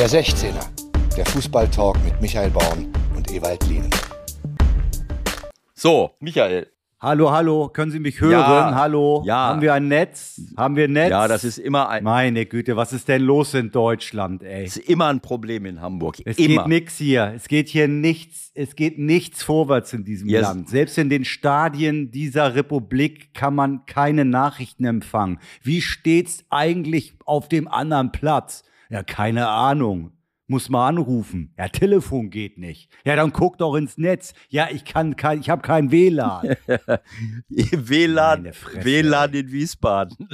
Der 16er, der Fußballtalk mit Michael Baum und Ewald Lienen. So, Michael. Hallo, hallo, können Sie mich hören? Ja, hallo, ja. haben wir ein Netz? Haben wir ein Netz? Ja, das ist immer ein, Meine Güte, was ist denn los in Deutschland, ey? ist immer ein Problem in Hamburg. Es immer. geht nix hier. Es geht hier nichts, es geht nichts vorwärts in diesem Yes. Land. Selbst in den Stadien dieser Republik kann man keine Nachrichten empfangen. Wie steht's eigentlich auf dem anderen Platz? Ja, keine Ahnung. Muss mal anrufen. Ja, Telefon geht nicht. Ja, dann guck doch ins Netz. Ja, ich kann kein, ich habe kein WLAN. WLAN, WLAN in Wiesbaden.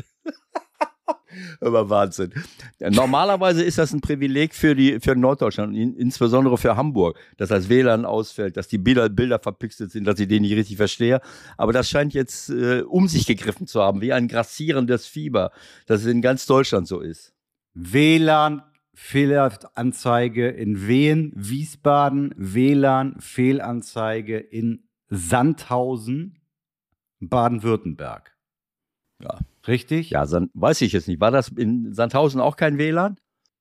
Aber Wahnsinn. Normalerweise ist das ein Privileg für, die, für Norddeutschland, in, insbesondere für Hamburg, dass das WLAN ausfällt, dass die Bilder, Bilder verpixelt sind, dass ich den nicht richtig verstehe. Aber das scheint jetzt äh, um sich gegriffen zu haben, wie ein grassierendes Fieber, dass es in ganz Deutschland so ist. WLAN Fehlanzeige in Wehen, Wiesbaden, WLAN Fehlanzeige in Sandhausen, Baden-Württemberg. Ja. Richtig? Ja, San- weiß ich jetzt nicht. War das in Sandhausen auch kein WLAN?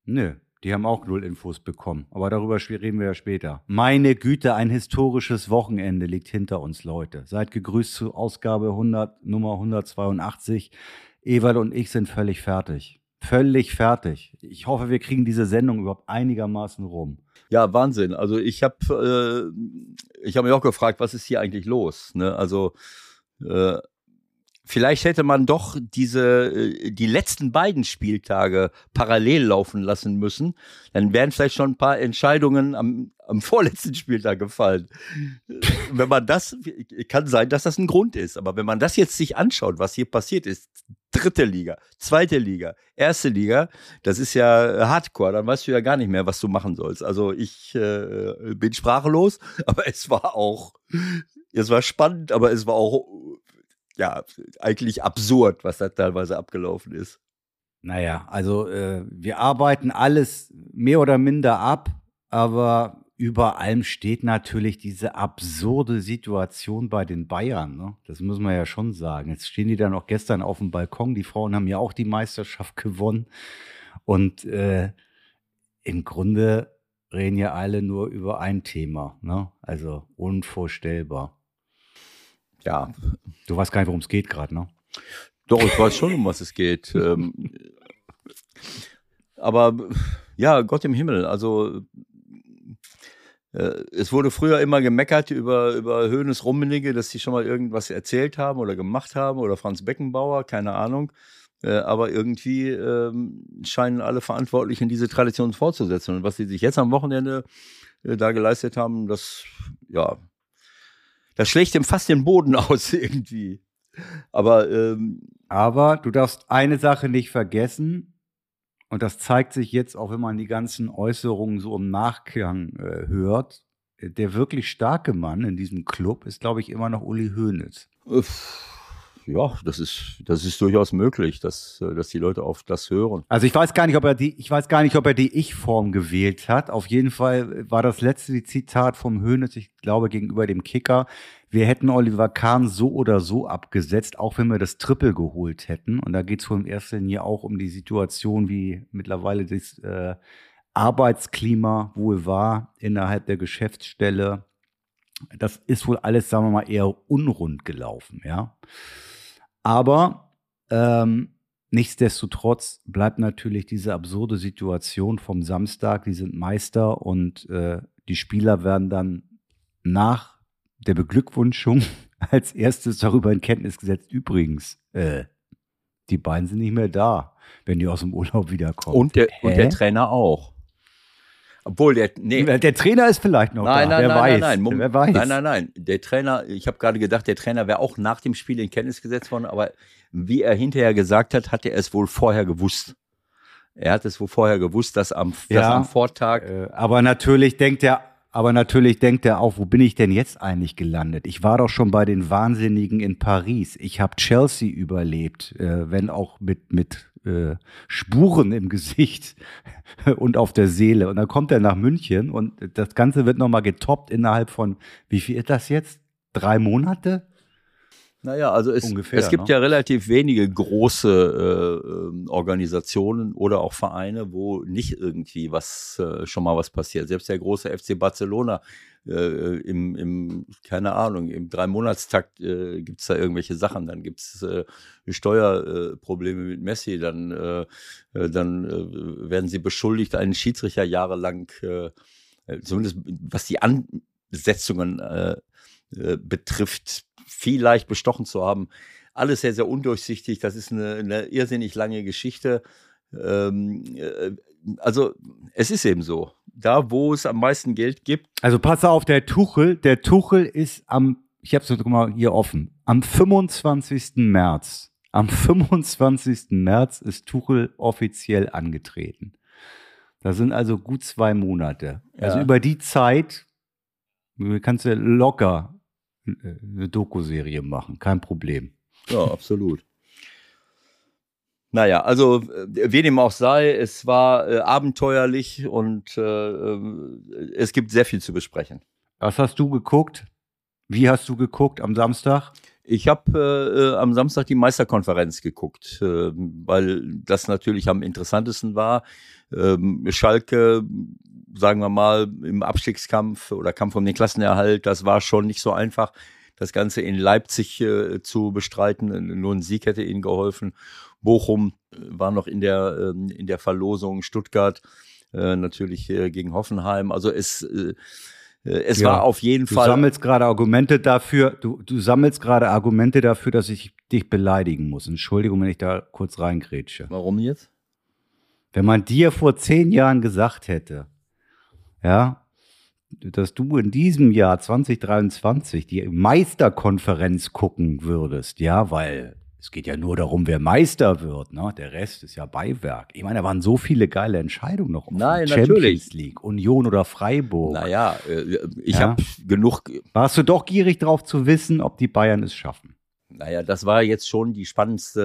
Nö, die haben auch null Infos bekommen. Aber darüber reden wir ja später. Meine Güte, ein historisches Wochenende liegt hinter uns, Leute. Seid gegrüßt zu Ausgabe 100, Nummer 182. Ewald und ich sind völlig fertig. Völlig fertig. Ich hoffe, wir kriegen diese Sendung überhaupt einigermaßen rum. Ja, Wahnsinn. Also ich habe äh, habe mich auch gefragt, was ist hier eigentlich los? Ne? Also äh, vielleicht hätte man doch diese äh, die letzten beiden Spieltage parallel laufen lassen müssen. Dann wären vielleicht schon ein paar Entscheidungen am, am vorletzten Spieltag gefallen. wenn man das kann sein, dass das ein Grund ist, aber wenn man das jetzt sich anschaut, was hier passiert ist, dritte Liga, zweite Liga, erste Liga, das ist ja Hardcore, dann weißt du ja gar nicht mehr, was du machen sollst. Also ich äh, bin sprachlos, aber es war auch, es war spannend, aber es war auch, ja, eigentlich absurd, was da teilweise abgelaufen ist. Naja, also äh, wir arbeiten alles mehr oder minder ab, aber über allem steht natürlich diese absurde Situation bei den Bayern. Ne? Das muss man ja schon sagen. Jetzt stehen die dann auch gestern auf dem Balkon. Die Frauen haben ja auch die Meisterschaft gewonnen. Und äh, im Grunde reden ja alle nur über ein Thema. Ne? Also unvorstellbar. Ja, Du weißt gar nicht, worum es geht gerade, ne? Doch, ich weiß schon, um was es geht. ähm, aber ja, Gott im Himmel, also es wurde früher immer gemeckert über, über Höhnes Rummenigge, dass sie schon mal irgendwas erzählt haben oder gemacht haben oder Franz Beckenbauer, keine Ahnung. Äh, aber irgendwie ähm, scheinen alle Verantwortlichen diese Tradition fortzusetzen. Und was sie sich jetzt am Wochenende äh, da geleistet haben, das, ja, das schlägt dem fast den Boden aus irgendwie. Aber ähm, Aber du darfst eine Sache nicht vergessen, und das zeigt sich jetzt auch, wenn man die ganzen Äußerungen so im Nachklang äh, hört. Der wirklich starke Mann in diesem Club ist, glaube ich, immer noch Uli Hoeneß. Uff, Ja, das ist, das ist durchaus möglich, dass, äh, dass die Leute auf das hören. Also ich weiß gar nicht, ob er die, ich weiß gar nicht, ob er die Ich-Form gewählt hat. Auf jeden Fall war das letzte Zitat vom Hoeneß, ich glaube, gegenüber dem Kicker. Wir hätten Oliver Kahn so oder so abgesetzt, auch wenn wir das Triple geholt hätten. Und da geht es wohl in erster Linie auch um die Situation, wie mittlerweile das äh, Arbeitsklima wohl war innerhalb der Geschäftsstelle. Das ist wohl alles, sagen wir mal, eher unrund gelaufen, ja. Aber ähm, nichtsdestotrotz bleibt natürlich diese absurde Situation vom Samstag. Die sind Meister und äh, die Spieler werden dann nach der Beglückwünschung als erstes darüber in Kenntnis gesetzt. Übrigens, äh, die beiden sind nicht mehr da, wenn die aus dem Urlaub wiederkommen. Und der, und der Trainer auch. Obwohl der, nee, der Trainer ist vielleicht noch nein, da. nein, wer nein, weiß. nein, nein, Wer weiß. nein, nein, nein. Der Trainer, ich habe gerade gedacht, der Trainer wäre auch nach dem Spiel in Kenntnis gesetzt worden, aber wie er hinterher gesagt hat, hat er es wohl vorher gewusst. Er hat es wohl vorher gewusst, dass am, dass Ja. am Vortag Äh, aber natürlich denkt er, aber natürlich denkt er auch, wo bin ich denn jetzt eigentlich gelandet? Ich war doch schon bei den Wahnsinnigen in Paris. Ich habe Chelsea überlebt, äh, wenn auch mit mit äh, Spuren im Gesicht und auf der Seele. Und dann kommt er nach München und das Ganze wird nochmal getoppt innerhalb von, wie viel ist das jetzt? Drei Monate? Naja, also es, Ungefähr, es gibt ne? ja relativ wenige große äh, Organisationen oder auch Vereine, wo nicht irgendwie was äh, schon mal was passiert. Selbst der große FC Barcelona äh, im, im, keine Ahnung, im Drei-Monatstakt äh, gibt es da irgendwelche Sachen, dann gibt es äh, Steuerprobleme mit Messi, dann, äh, äh, dann äh, werden sie beschuldigt, einen Schiedsrichter jahrelang, äh, äh, zumindest was die Ansetzungen äh, äh, betrifft, vielleicht bestochen zu haben. Alles sehr, sehr undurchsichtig. Das ist eine, eine irrsinnig lange Geschichte. Ähm, äh, also es ist eben so. Da, wo es am meisten Geld gibt, Also pass auf, der Tuchel, der Tuchel ist am, ich habe es mal hier offen, am 25. März, am 25. März ist Tuchel offiziell angetreten. Das sind also gut zwei Monate. Also Ja. über die Zeit kannst du locker eine Doku-Serie machen, kein Problem. Ja, absolut. Naja, also äh, wie dem auch sei, es war äh, abenteuerlich und äh, äh, es gibt sehr viel zu besprechen. Was hast du geguckt? Wie hast du geguckt am Samstag? Ich habe äh, am Samstag die Meisterkonferenz geguckt, äh, weil das natürlich am interessantesten war. Ähm, Schalke, sagen wir mal, im Abstiegskampf oder Kampf um den Klassenerhalt, das war schon nicht so einfach, das Ganze in Leipzig äh, zu bestreiten. Nur ein Sieg hätte ihnen geholfen. Bochum äh, war noch in der, ähm, in der Verlosung, Stuttgart äh, natürlich äh, gegen Hoffenheim. Also es, äh, äh, es Ja, war auf jeden Du Fall. sammelst gerade Argumente dafür, du, du sammelst gerade Argumente dafür, dass ich dich beleidigen muss. Entschuldigung, wenn ich da kurz reingrätsche. Warum jetzt? Wenn man dir vor zehn Jahren gesagt hätte, ja, dass du in diesem Jahr 2023 die Meisterkonferenz gucken würdest, ja, weil es geht ja nur darum, wer Meister wird, ne? Der Rest ist ja Beiwerk. Ich meine, da waren so viele geile Entscheidungen noch. offen. Nein, Champions natürlich. League, Union oder Freiburg. Naja, äh, ich Ja. habe genug. Warst du doch gierig darauf zu wissen, ob die Bayern es schaffen? Naja, das war jetzt schon die spannendste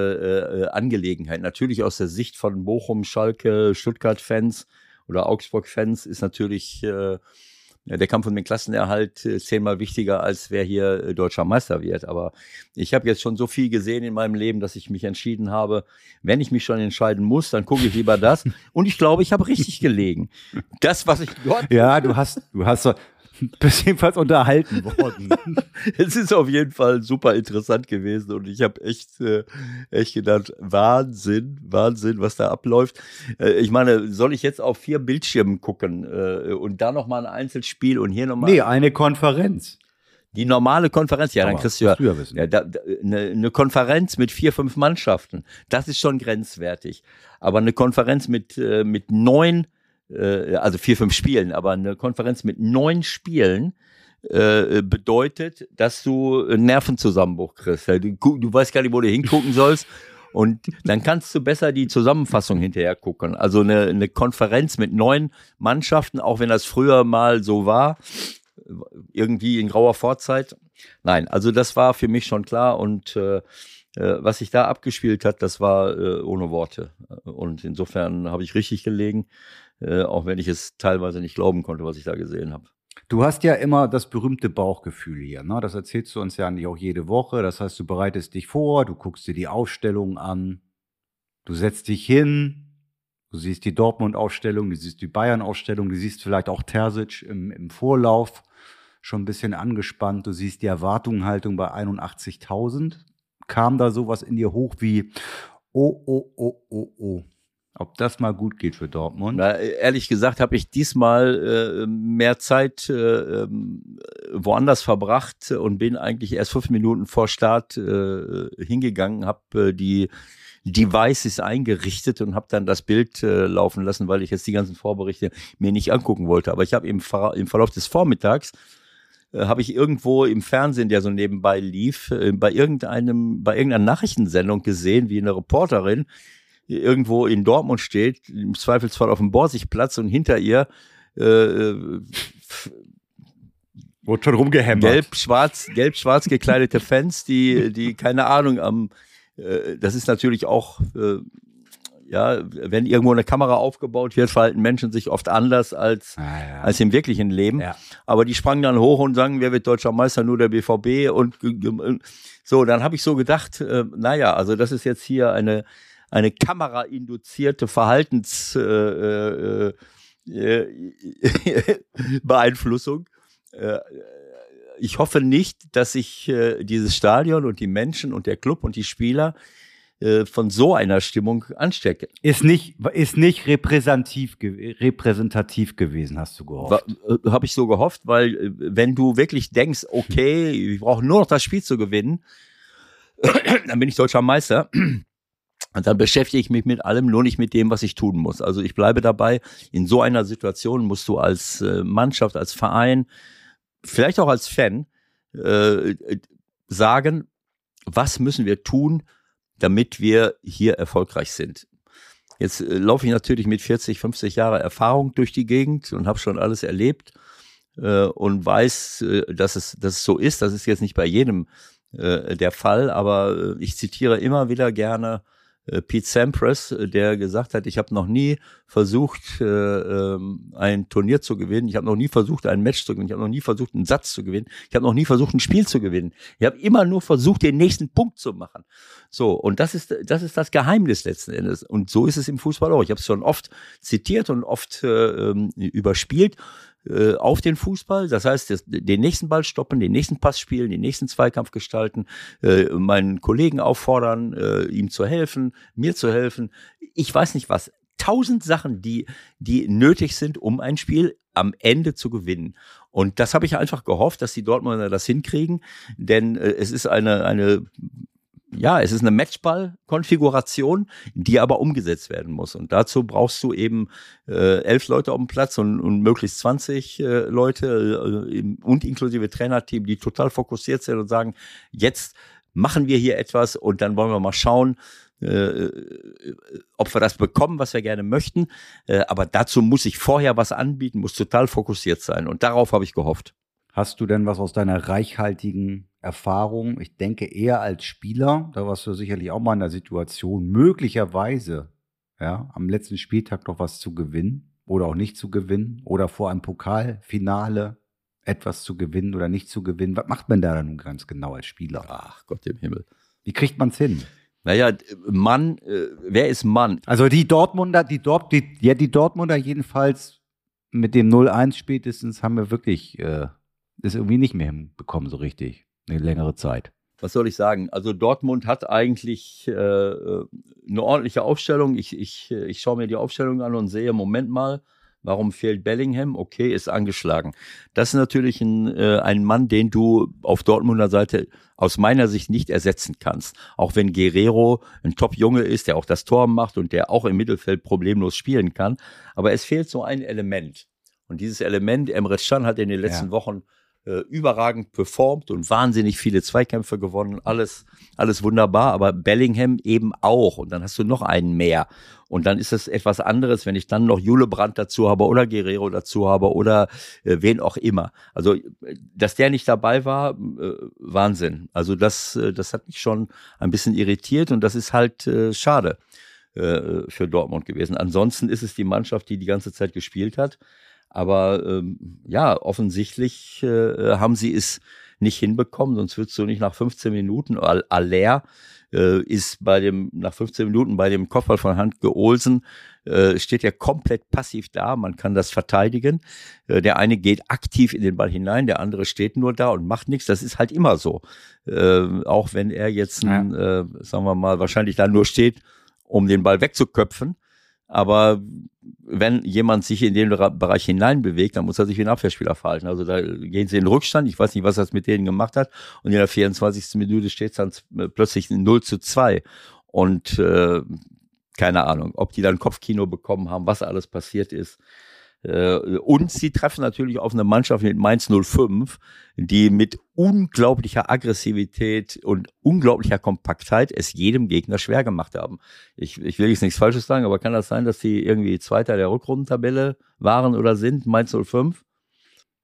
äh, äh, Angelegenheit. Natürlich aus der Sicht von Bochum, Schalke, Stuttgart-Fans oder Augsburg-Fans ist natürlich äh, der Kampf um den Klassenerhalt äh, zehnmal wichtiger, als wer hier äh, deutscher Meister wird. Aber ich habe jetzt schon so viel gesehen in meinem Leben, dass ich mich entschieden habe, wenn ich mich schon entscheiden muss, dann gucke ich lieber das. Und ich glaube, ich habe richtig gelegen. Das, was ich dort Ja, du hast, du hast so, bist jedenfalls unterhalten worden. es ist auf jeden Fall super interessant gewesen und ich habe echt, äh, echt gedacht, Wahnsinn, Wahnsinn, was da abläuft. Äh, ich meine, soll ich jetzt auf vier Bildschirmen gucken äh, und da nochmal ein Einzelspiel und hier nochmal nee, eine Konferenz. die normale Konferenz? Ja, dann kriegst du ja, du ja ja da, da, eine, eine Konferenz mit vier, fünf Mannschaften. Das ist schon grenzwertig. Aber eine Konferenz mit, äh, mit neun äh, also vier, fünf Spielen, aber eine Konferenz mit neun Spielen äh, bedeutet, dass du einen Nervenzusammenbruch kriegst. Du, du weißt gar nicht, wo du hingucken sollst. Und dann kannst du besser die Zusammenfassung hinterher gucken. Also eine, eine Konferenz mit neun Mannschaften, auch wenn das früher mal so war, irgendwie in grauer Vorzeit. Nein, also das war für mich schon klar und äh, äh, was sich da abgespielt hat, das war äh, ohne Worte. Und insofern habe ich richtig gelegen, äh, auch wenn ich es teilweise nicht glauben konnte, was ich da gesehen habe. Du hast ja immer das berühmte Bauchgefühl hier. Ne? Das erzählst du uns ja nicht auch jede Woche. Das heißt, du bereitest dich vor, du guckst dir die Ausstellung an, du setzt dich hin, du siehst die Dortmund-Ausstellung, du siehst die Bayern-Ausstellung, du siehst vielleicht auch Terzic im, im Vorlauf schon ein bisschen angespannt. Du siehst die Erwartungshaltung bei 81.000. Kam da sowas in dir hoch wie, oh, oh, oh, oh, oh. Ob das mal gut geht für Dortmund? Na, ehrlich gesagt habe ich diesmal äh, mehr Zeit äh, ähm, woanders verbracht und bin eigentlich erst fünf Minuten vor Start äh, hingegangen, habe äh, die Devices eingerichtet und habe dann das Bild äh, laufen lassen, weil ich jetzt die ganzen Vorberichte mir nicht angucken wollte. Aber ich habe im, Ver im Verlauf des Vormittags äh, habe ich irgendwo im Fernsehen, der so nebenbei lief, äh, bei irgendeinem, bei irgendeiner Nachrichtensendung gesehen, wie eine Reporterin irgendwo in Dortmund steht, im Zweifelsfall auf dem Borsigplatz und hinter ihr äh, äh, Wurde schon rumgehämmert. gelb-schwarz, gelb-schwarz gekleidete Fans, die, die keine Ahnung am, äh, das ist natürlich auch, äh, Ja, wenn irgendwo eine Kamera aufgebaut wird, verhalten Menschen sich oft anders als, Ah, ja. als im wirklichen Leben. Ja. Aber die sprangen dann hoch und sagen, wer wird deutscher Meister? Nur der BVB. Und so, dann habe ich so gedacht, äh, naja, also das ist jetzt hier eine, eine kamerainduzierte Verhaltens äh, äh, äh, Beeinflussung. Äh, ich hoffe nicht, dass sich äh, dieses Stadion und die Menschen und der Club und die Spieler äh, von so einer Stimmung anstecken. Ist nicht, ist nicht repräsentativ, repräsentativ gewesen, hast du gehofft. Habe ich so gehofft, weil wenn du wirklich denkst, okay, wir brauchen nur noch das Spiel zu gewinnen, dann bin ich deutscher Meister. Und dann beschäftige ich mich mit allem, nur nicht mit dem, was ich tun muss. Also ich bleibe dabei, in so einer Situation musst du als äh, Mannschaft, als Verein, vielleicht auch als Fan, äh, sagen, was müssen wir tun, damit wir hier erfolgreich sind. Jetzt äh, laufe ich natürlich mit 40, 50 Jahre Erfahrung durch die Gegend und habe schon alles erlebt äh, und weiß, äh, dass, es, dass es so ist. Das ist jetzt nicht bei jedem der Fall, aber ich zitiere immer wieder gerne Pete Sampras, äh, der gesagt hat, ich habe noch nie versucht, äh, ähm, ein Turnier zu gewinnen. Ich habe noch nie versucht, ein Match zu gewinnen. Ich habe noch nie versucht, einen Satz zu gewinnen. Ich habe noch nie versucht, ein Spiel zu gewinnen. Ich habe immer nur versucht, den nächsten Punkt zu machen. So, und das ist, das ist das Geheimnis letzten Endes. Und so ist es im Fußball auch. Ich habe es schon oft zitiert und oft äh, ähm, überspielt äh, auf den Fußball. Das heißt, den nächsten Ball stoppen, den nächsten Pass spielen, den nächsten Zweikampf gestalten, äh, meinen Kollegen auffordern, äh, ihm zu helfen, mir zu helfen. Ich weiß nicht was. Tausend Sachen, die, die nötig sind, um ein Spiel am Ende zu gewinnen. Und das habe ich einfach gehofft, dass die Dortmunder das hinkriegen, denn es ist eine, eine ja, es ist eine Matchball-Konfiguration, die aber umgesetzt werden muss. Und dazu brauchst du eben äh, elf Leute auf dem Platz und, und möglichst 20 äh, Leute äh, und inklusive Trainerteam, die total fokussiert sind und sagen, jetzt machen wir hier etwas und dann wollen wir mal schauen, äh, ob wir das bekommen, was wir gerne möchten. Äh, aber dazu muss ich vorher was anbieten, muss total fokussiert sein. Und darauf habe ich gehofft. Hast du denn was aus deiner reichhaltigen Erfahrung? Ich denke eher als Spieler, da warst du sicherlich auch mal in der Situation, möglicherweise ja, am letzten Spieltag noch was zu gewinnen oder auch nicht zu gewinnen oder vor einem Pokalfinale etwas zu gewinnen oder nicht zu gewinnen. Was macht man da dann nun ganz genau als Spieler? Ach Gott im Himmel. Wie kriegt man's hin? Naja, Mann, äh, wer ist Mann? Also die Dortmunder, die, Dort, die, ja, die Dortmunder jedenfalls mit dem 0-1 spätestens haben wir wirklich äh, das irgendwie nicht mehr hinbekommen so richtig. Eine längere Zeit. was soll ich sagen? Also Dortmund hat eigentlich äh, eine ordentliche Aufstellung. Ich, ich, ich schaue mir die Aufstellung an und sehe, Moment mal, warum fehlt Bellingham? Okay, ist angeschlagen. Das ist natürlich ein, äh, ein Mann, den du auf Dortmunder Seite aus meiner Sicht nicht ersetzen kannst. Auch wenn Guerrero ein Top-Junge ist, der auch das Tor macht und der auch im Mittelfeld problemlos spielen kann. Aber es fehlt so ein Element. Und dieses Element, Emre Can hat in den letzten Ja. Wochen äh, überragend performt und wahnsinnig viele Zweikämpfe gewonnen. Alles, alles wunderbar, aber Bellingham eben auch. Und dann hast du noch einen mehr. Und dann ist es etwas anderes, wenn ich dann noch Jule Brandt dazu habe oder Guerrero dazu habe oder äh, wen auch immer. Also, dass der nicht dabei war, äh, Wahnsinn. Also das, äh, das hat mich schon ein bisschen irritiert und das ist halt äh, schade äh, für Dortmund gewesen. Ansonsten ist es die Mannschaft, die die ganze Zeit gespielt hat. Aber ähm, ja, offensichtlich äh, haben sie es nicht hinbekommen, sonst würdest du nicht nach 15 Minuten, Al- Aller äh, ist bei dem, nach 15 Minuten bei dem Kopfball von Handke Olsen, äh, steht ja komplett passiv da, man kann das verteidigen. Äh, der eine geht aktiv in den Ball hinein, der andere steht nur da und macht nichts, das ist halt immer so. Äh, auch wenn er jetzt, ein, äh, sagen wir mal, wahrscheinlich da nur steht, um den Ball wegzuköpfen. Aber wenn jemand sich in den Bereich hineinbewegt, dann muss er sich wie ein Abwehrspieler verhalten. Also da gehen sie in den Rückstand. Ich weiß nicht, was das mit denen gemacht hat. Und in der 24. Minute steht es dann z- plötzlich 0 zu 2. Und äh, keine Ahnung, ob die dann Kopfkino bekommen haben, was alles passiert ist. Äh, Und sie treffen natürlich auf eine Mannschaft mit Mainz 05, die mit unglaublicher Aggressivität und unglaublicher Kompaktheit es jedem Gegner schwer gemacht haben. Ich, ich will jetzt nichts Falsches sagen, aber kann das sein, dass die irgendwie Zweiter der Rückrundentabelle waren oder sind, Mainz 05?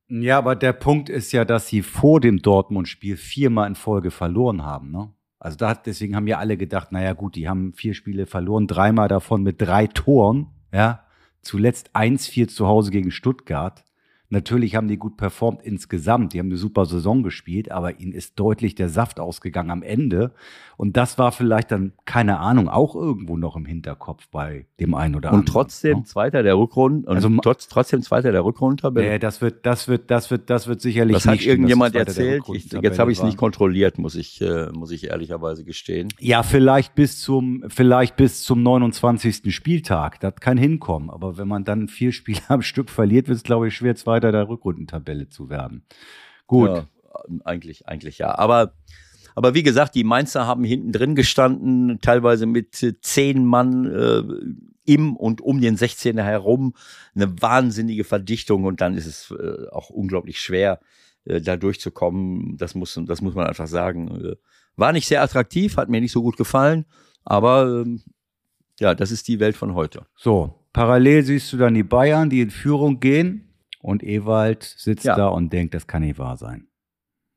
Ja, aber der Punkt ist ja, dass sie vor dem Dortmund-Spiel viermal in Folge verloren haben. Ne? Also da, deswegen haben ja alle gedacht, naja gut, die haben vier Spiele verloren, dreimal davon mit drei Toren, ja. Zuletzt 1-4 zu Hause gegen Stuttgart. Natürlich haben die gut performt insgesamt. Die haben eine super Saison gespielt, aber ihnen ist deutlich der Saft ausgegangen am Ende. Und das war vielleicht dann, keine Ahnung, auch irgendwo noch im Hinterkopf bei dem einen oder anderen. Und trotzdem ne? Zweiter der Rückrunde, Also trotz, trotzdem Zweiter der Rückrundentabelle. Nee, das wird, das wird, das wird, das wird sicherlich das hat nicht irgendjemand es Zweiter der erzählt. Ich, jetzt habe ich es nicht kontrolliert, muss ich, äh, muss ich ehrlicherweise gestehen. Ja, vielleicht bis zum, vielleicht bis zum 29. Spieltag. Das kann hinkommen. Aber wenn man dann vier Spiele am Stück verliert, wird es, glaube ich, schwer, Zweiter der Rückrundentabelle zu werden. Gut. Ja, eigentlich, eigentlich ja. Aber, aber wie gesagt, die Mainzer haben hinten drin gestanden, teilweise mit äh, zehn Mann äh, im und um den 16er herum. Eine wahnsinnige Verdichtung und dann ist es äh, auch unglaublich schwer, äh, da durchzukommen. Das muss, das muss man einfach sagen. Äh, War nicht sehr attraktiv, hat mir nicht so gut gefallen, aber ähm, ja, das ist die Welt von heute. So, parallel siehst du dann die Bayern, die in Führung gehen und Ewald sitzt Ja. da und denkt, das kann nicht wahr sein.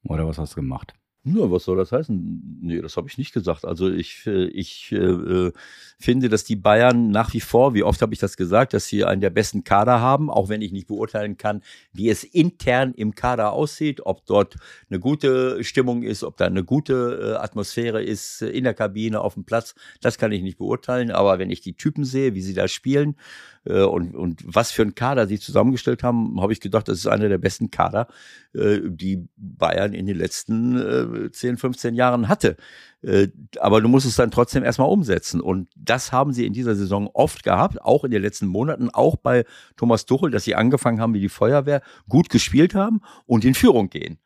Oder was hast du gemacht? Ja, was soll das heißen? Nee, das habe ich nicht gesagt. Also ich, äh, ich äh, äh, finde, dass die Bayern nach wie vor, wie oft habe ich das gesagt, dass sie einen der besten Kader haben, auch wenn ich nicht beurteilen kann, wie es intern im Kader aussieht, ob dort eine gute Stimmung ist, ob da eine gute äh, Atmosphäre ist äh, in der Kabine, auf dem Platz. Das kann ich nicht beurteilen. Aber wenn ich die Typen sehe, wie sie da spielen und, und was für ein Kader sie zusammengestellt haben, habe ich gedacht, das ist einer der besten Kader, äh, die Bayern in den letzten äh, 10, 15 Jahren hatte. Äh, aber du musst es dann trotzdem erstmal umsetzen. Und das haben sie in dieser Saison oft gehabt, auch in den letzten Monaten, auch bei Thomas Tuchel, dass sie angefangen haben wie die Feuerwehr, gut gespielt haben und in Führung gehen.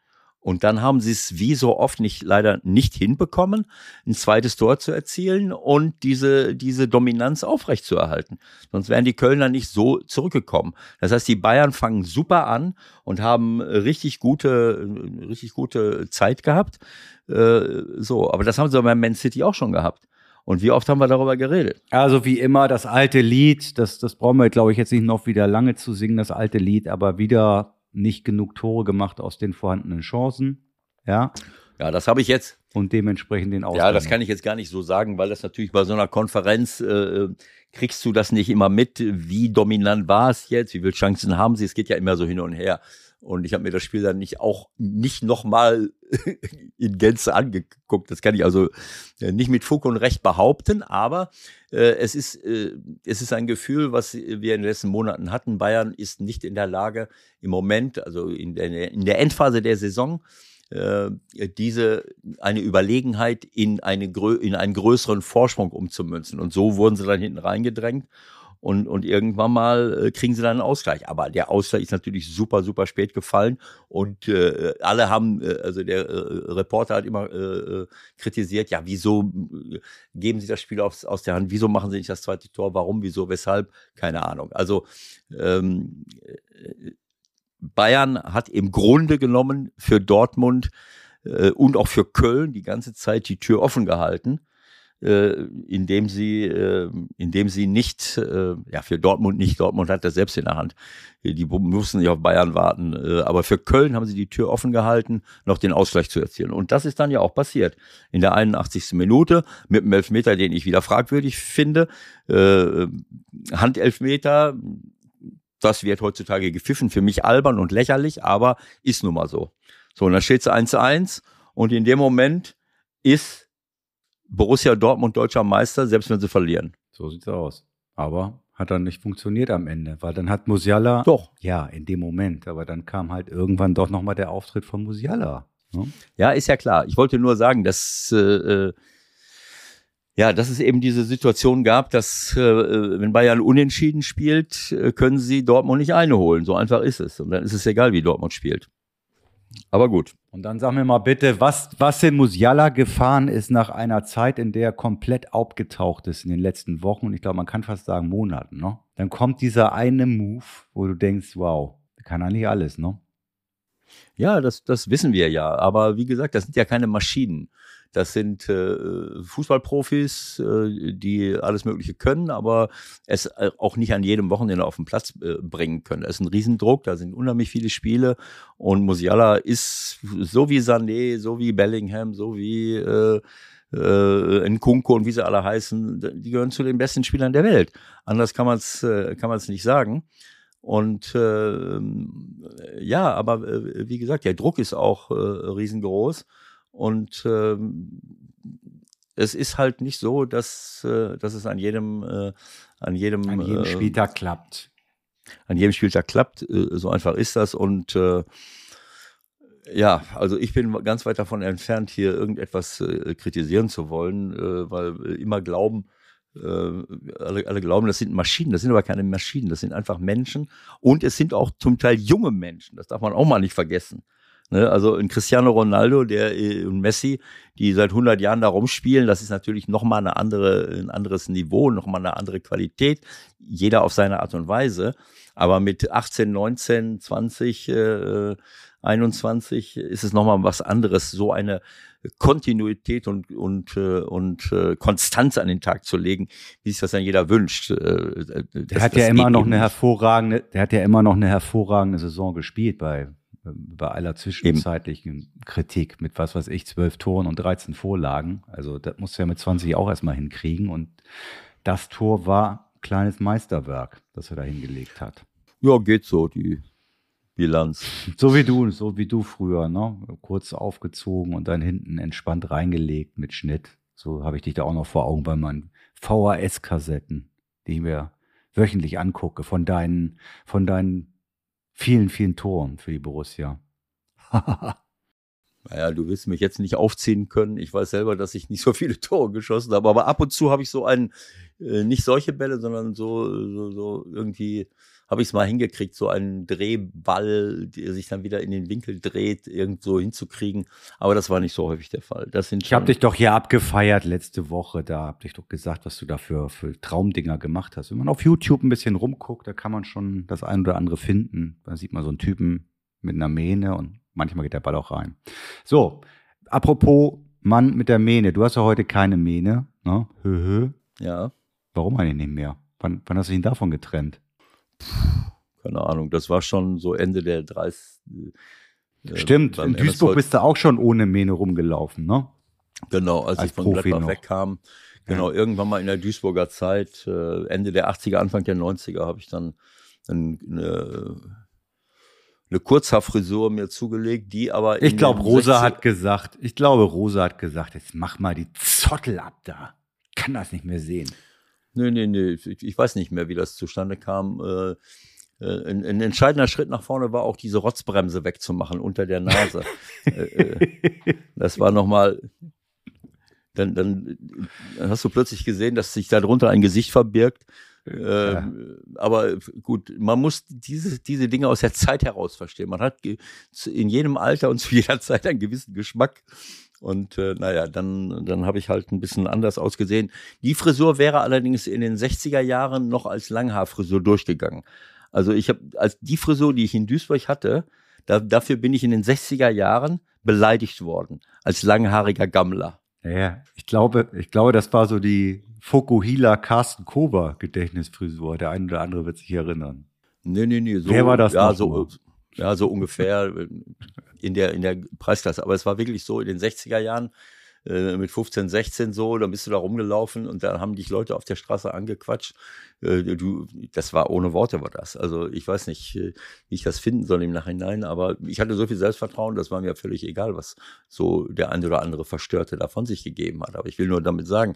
Und dann haben sie es wie so oft nicht, leider nicht hinbekommen, ein zweites Tor zu erzielen und diese, diese Dominanz aufrechtzuerhalten. Sonst wären die Kölner nicht so zurückgekommen. Das heißt, die Bayern fangen super an und haben richtig gute, richtig gute Zeit gehabt. Äh, so, aber das haben sie bei Man City auch schon gehabt. Und wie oft haben wir darüber geredet? Also wie immer das alte Lied, das, das brauchen wir, glaube ich, jetzt nicht noch wieder lange zu singen, das alte Lied, aber wieder nicht genug Tore gemacht aus den vorhandenen Chancen. Ja. Ja, das habe ich jetzt Und dementsprechend den Ausgang. Ja, das kann ich jetzt gar nicht so sagen, weil das natürlich bei so einer Konferenz äh, kriegst du das nicht immer mit, wie dominant war es jetzt, wie viele Chancen haben sie, es geht ja immer so hin und her. Und ich habe mir das Spiel dann nicht auch nicht nochmal in Gänze angeguckt. Das kann ich also äh, nicht mit Fug und Recht behaupten, aber äh, es, ist, äh, es ist ein Gefühl, was wir in den letzten Monaten hatten. Bayern ist nicht in der Lage, im Moment, also in der, in der Endphase der Saison, äh, diese eine Überlegenheit in, eine, in einen größeren Vorsprung umzumünzen. Und so wurden sie dann hinten reingedrängt. Und, und irgendwann mal äh, kriegen sie dann einen Ausgleich. Aber der Ausgleich ist natürlich super, super spät gefallen. Und äh, alle haben, äh, also der äh, Reporter hat immer äh, äh, kritisiert, ja, wieso äh, geben sie das Spiel aus, aus der Hand? Wieso machen sie nicht das zweite Tor? Warum? Wieso? Weshalb? Keine Ahnung. Also ähm, äh, Bayern hat im Grunde genommen für Dortmund äh, und auch für Köln die ganze Zeit die Tür offen gehalten, äh, indem sie, äh, indem sie nicht, äh, ja für Dortmund nicht, Dortmund hat das selbst in der Hand. Die mussten nicht auf Bayern warten, äh, aber für Köln haben sie die Tür offen gehalten, noch den Ausgleich zu erzielen. Und das ist dann ja auch passiert. In der 81. Minute mit einem Elfmeter, den ich wieder fragwürdig finde, äh, Handelfmeter, das wird heutzutage gepfiffen, für mich albern und lächerlich, aber ist nun mal so. So, und dann steht es 1-1 und in dem Moment ist Borussia Dortmund deutscher Meister, selbst wenn sie verlieren. So sieht's aus. Aber hat dann nicht funktioniert am Ende, weil dann hat Musiala, Doch. ja, in dem Moment, aber dann kam halt irgendwann doch nochmal der Auftritt von Musiala. Ne? Ja, ist ja klar. Ich wollte nur sagen, dass äh, äh, ja, dass es eben diese Situation gab, dass äh, wenn Bayern unentschieden spielt, äh, können sie Dortmund nicht einholen. So einfach ist es. Und dann ist es egal, wie Dortmund spielt. Aber gut. Und dann sag mir mal bitte, was, was in Musiala gefahren ist nach einer Zeit, in der er komplett aufgetaucht ist in den letzten Wochen und ich glaube, man kann fast sagen Monaten, ne? Dann kommt dieser eine Move, wo du denkst, wow, kann eigentlich alles, ne? Ja, das, das wissen wir ja. Aber wie gesagt, das sind ja keine Maschinen. Das sind äh, Fußballprofis, äh, die alles Mögliche können, aber es äh, auch nicht an jedem Wochenende auf den Platz äh, bringen können. Es ist ein Riesendruck, da sind unheimlich viele Spiele und Musiala ist so wie Sané, so wie Bellingham, so wie äh, äh, Nkunku und wie sie alle heißen, die gehören zu den besten Spielern der Welt. Anders kann man es äh, kann man es nicht sagen. Und äh, ja, aber äh, wie gesagt, der Druck ist auch äh, riesengroß und äh, es ist halt nicht so, dass, äh, dass es an jedem äh, an jedem an jedem äh, Spieltag klappt. An jedem Spieltag klappt. Äh, so einfach ist das und äh, ja, also ich bin ganz weit davon entfernt, hier irgendetwas äh, kritisieren zu wollen, äh, weil immer glauben, äh, alle, alle glauben, das sind Maschinen, das sind aber keine Maschinen, das sind einfach Menschen und es sind auch zum Teil junge Menschen, das darf man auch mal nicht vergessen. Ne? Also ein Cristiano Ronaldo, der äh, und Messi, die seit 100 Jahren da rumspielen, das ist natürlich nochmal eine andere, ein anderes Niveau, nochmal eine andere Qualität, jeder auf seine Art und Weise. Aber mit 18, 19, 20 äh, 21 ist es nochmal was anderes, so eine Kontinuität und, und, äh, und äh, Konstanz an den Tag zu legen, wie sich das dann jeder wünscht. Äh, das, der hat ja immer noch eine hervorragende, der hat ja immer noch eine hervorragende Saison gespielt bei, bei aller zwischenzeitlichen Eben. Kritik mit was weiß ich, zwölf Toren und 13 Vorlagen. Also das musst du ja mit 20 auch erstmal hinkriegen. Und das Tor war kleines Meisterwerk, das er da hingelegt hat. Ja, geht so. Die Bilanz. So wie du, so wie du früher, ne? Kurz aufgezogen und dann hinten entspannt reingelegt mit Schnitt. So habe ich dich da auch noch vor Augen bei meinen VHS-Kassetten, die ich mir wöchentlich angucke, von deinen, von deinen vielen, vielen Toren für die Borussia. naja, du wirst mich jetzt nicht aufziehen können. Ich weiß selber, dass ich nicht so viele Tore geschossen habe, aber ab und zu habe ich so einen, äh, nicht solche Bälle, sondern so, so, so irgendwie habe ich es mal hingekriegt, so einen Drehball, der sich dann wieder in den Winkel dreht, irgendwo hinzukriegen. Aber das war nicht so häufig der Fall. Das sind ich habe dich doch hier abgefeiert letzte Woche. Da habe ich doch gesagt, was du dafür für Traumdinger gemacht hast. Wenn man auf YouTube ein bisschen rumguckt, da kann man schon das ein oder andere finden. Da sieht man so einen Typen mit einer Mähne und manchmal geht der Ball auch rein. So, apropos Mann mit der Mähne. Du hast ja heute keine Mähne, ne? Hö, hö. Ja. Warum eigentlich nicht mehr? Wann, wann hast du ihn davon getrennt? Keine Ahnung, das war schon so Ende der 30. Äh, Stimmt, in Duisburg MSV. bist du auch schon ohne Mähne rumgelaufen, ne? Genau, als, als ich von Profi Gladbach wegkam. Genau, ja. irgendwann mal in der Duisburger Zeit, äh, Ende der 80er, Anfang der 90er, habe ich dann eine, eine Kurzhaarfrisur mir zugelegt, die aber. Ich glaube, Rosa hat gesagt, ich glaube, Rosa hat gesagt, jetzt mach mal die Zottel ab da. Kann das nicht mehr sehen. Nee, nee, nee. Ich, weiß nicht mehr, wie das zustande kam. Äh, äh, ein, ein, entscheidender Schritt nach vorne war auch diese Rotzbremse wegzumachen unter der Nase. äh, äh, das war nochmal. Dann, dann, dann hast du plötzlich gesehen, dass sich darunter ein Gesicht verbirgt. Ähm, ja. Aber gut, man muss diese, diese Dinge aus der Zeit heraus verstehen. Man hat in jedem Alter und zu jeder Zeit einen gewissen Geschmack. Und äh, naja, dann, dann habe ich halt ein bisschen anders ausgesehen. Die Frisur wäre allerdings in den 60er Jahren noch als Langhaarfrisur durchgegangen. Also ich habe als die Frisur, die ich in Duisburg hatte, da, dafür bin ich in den 60er Jahren beleidigt worden als langhaariger Gammler. Ja, ich glaube, ich glaube, das war so die Fokuhila Carsten Kober Gedächtnisfrisur. Der eine oder andere wird sich erinnern. Nee, nee, nee. So, Wer war das? Ja, so, ja, so ungefähr in der, in der Preisklasse. Aber es war wirklich so in den 60er Jahren äh, mit 15, 16 so, dann bist du da rumgelaufen und dann haben dich Leute auf der Straße angequatscht. Äh, du, das war ohne Worte war das. Also ich weiß nicht, äh, wie ich das finden soll im Nachhinein, aber ich hatte so viel Selbstvertrauen, das war mir völlig egal, was so der eine oder andere Verstörte da von sich gegeben hat. Aber ich will nur damit sagen,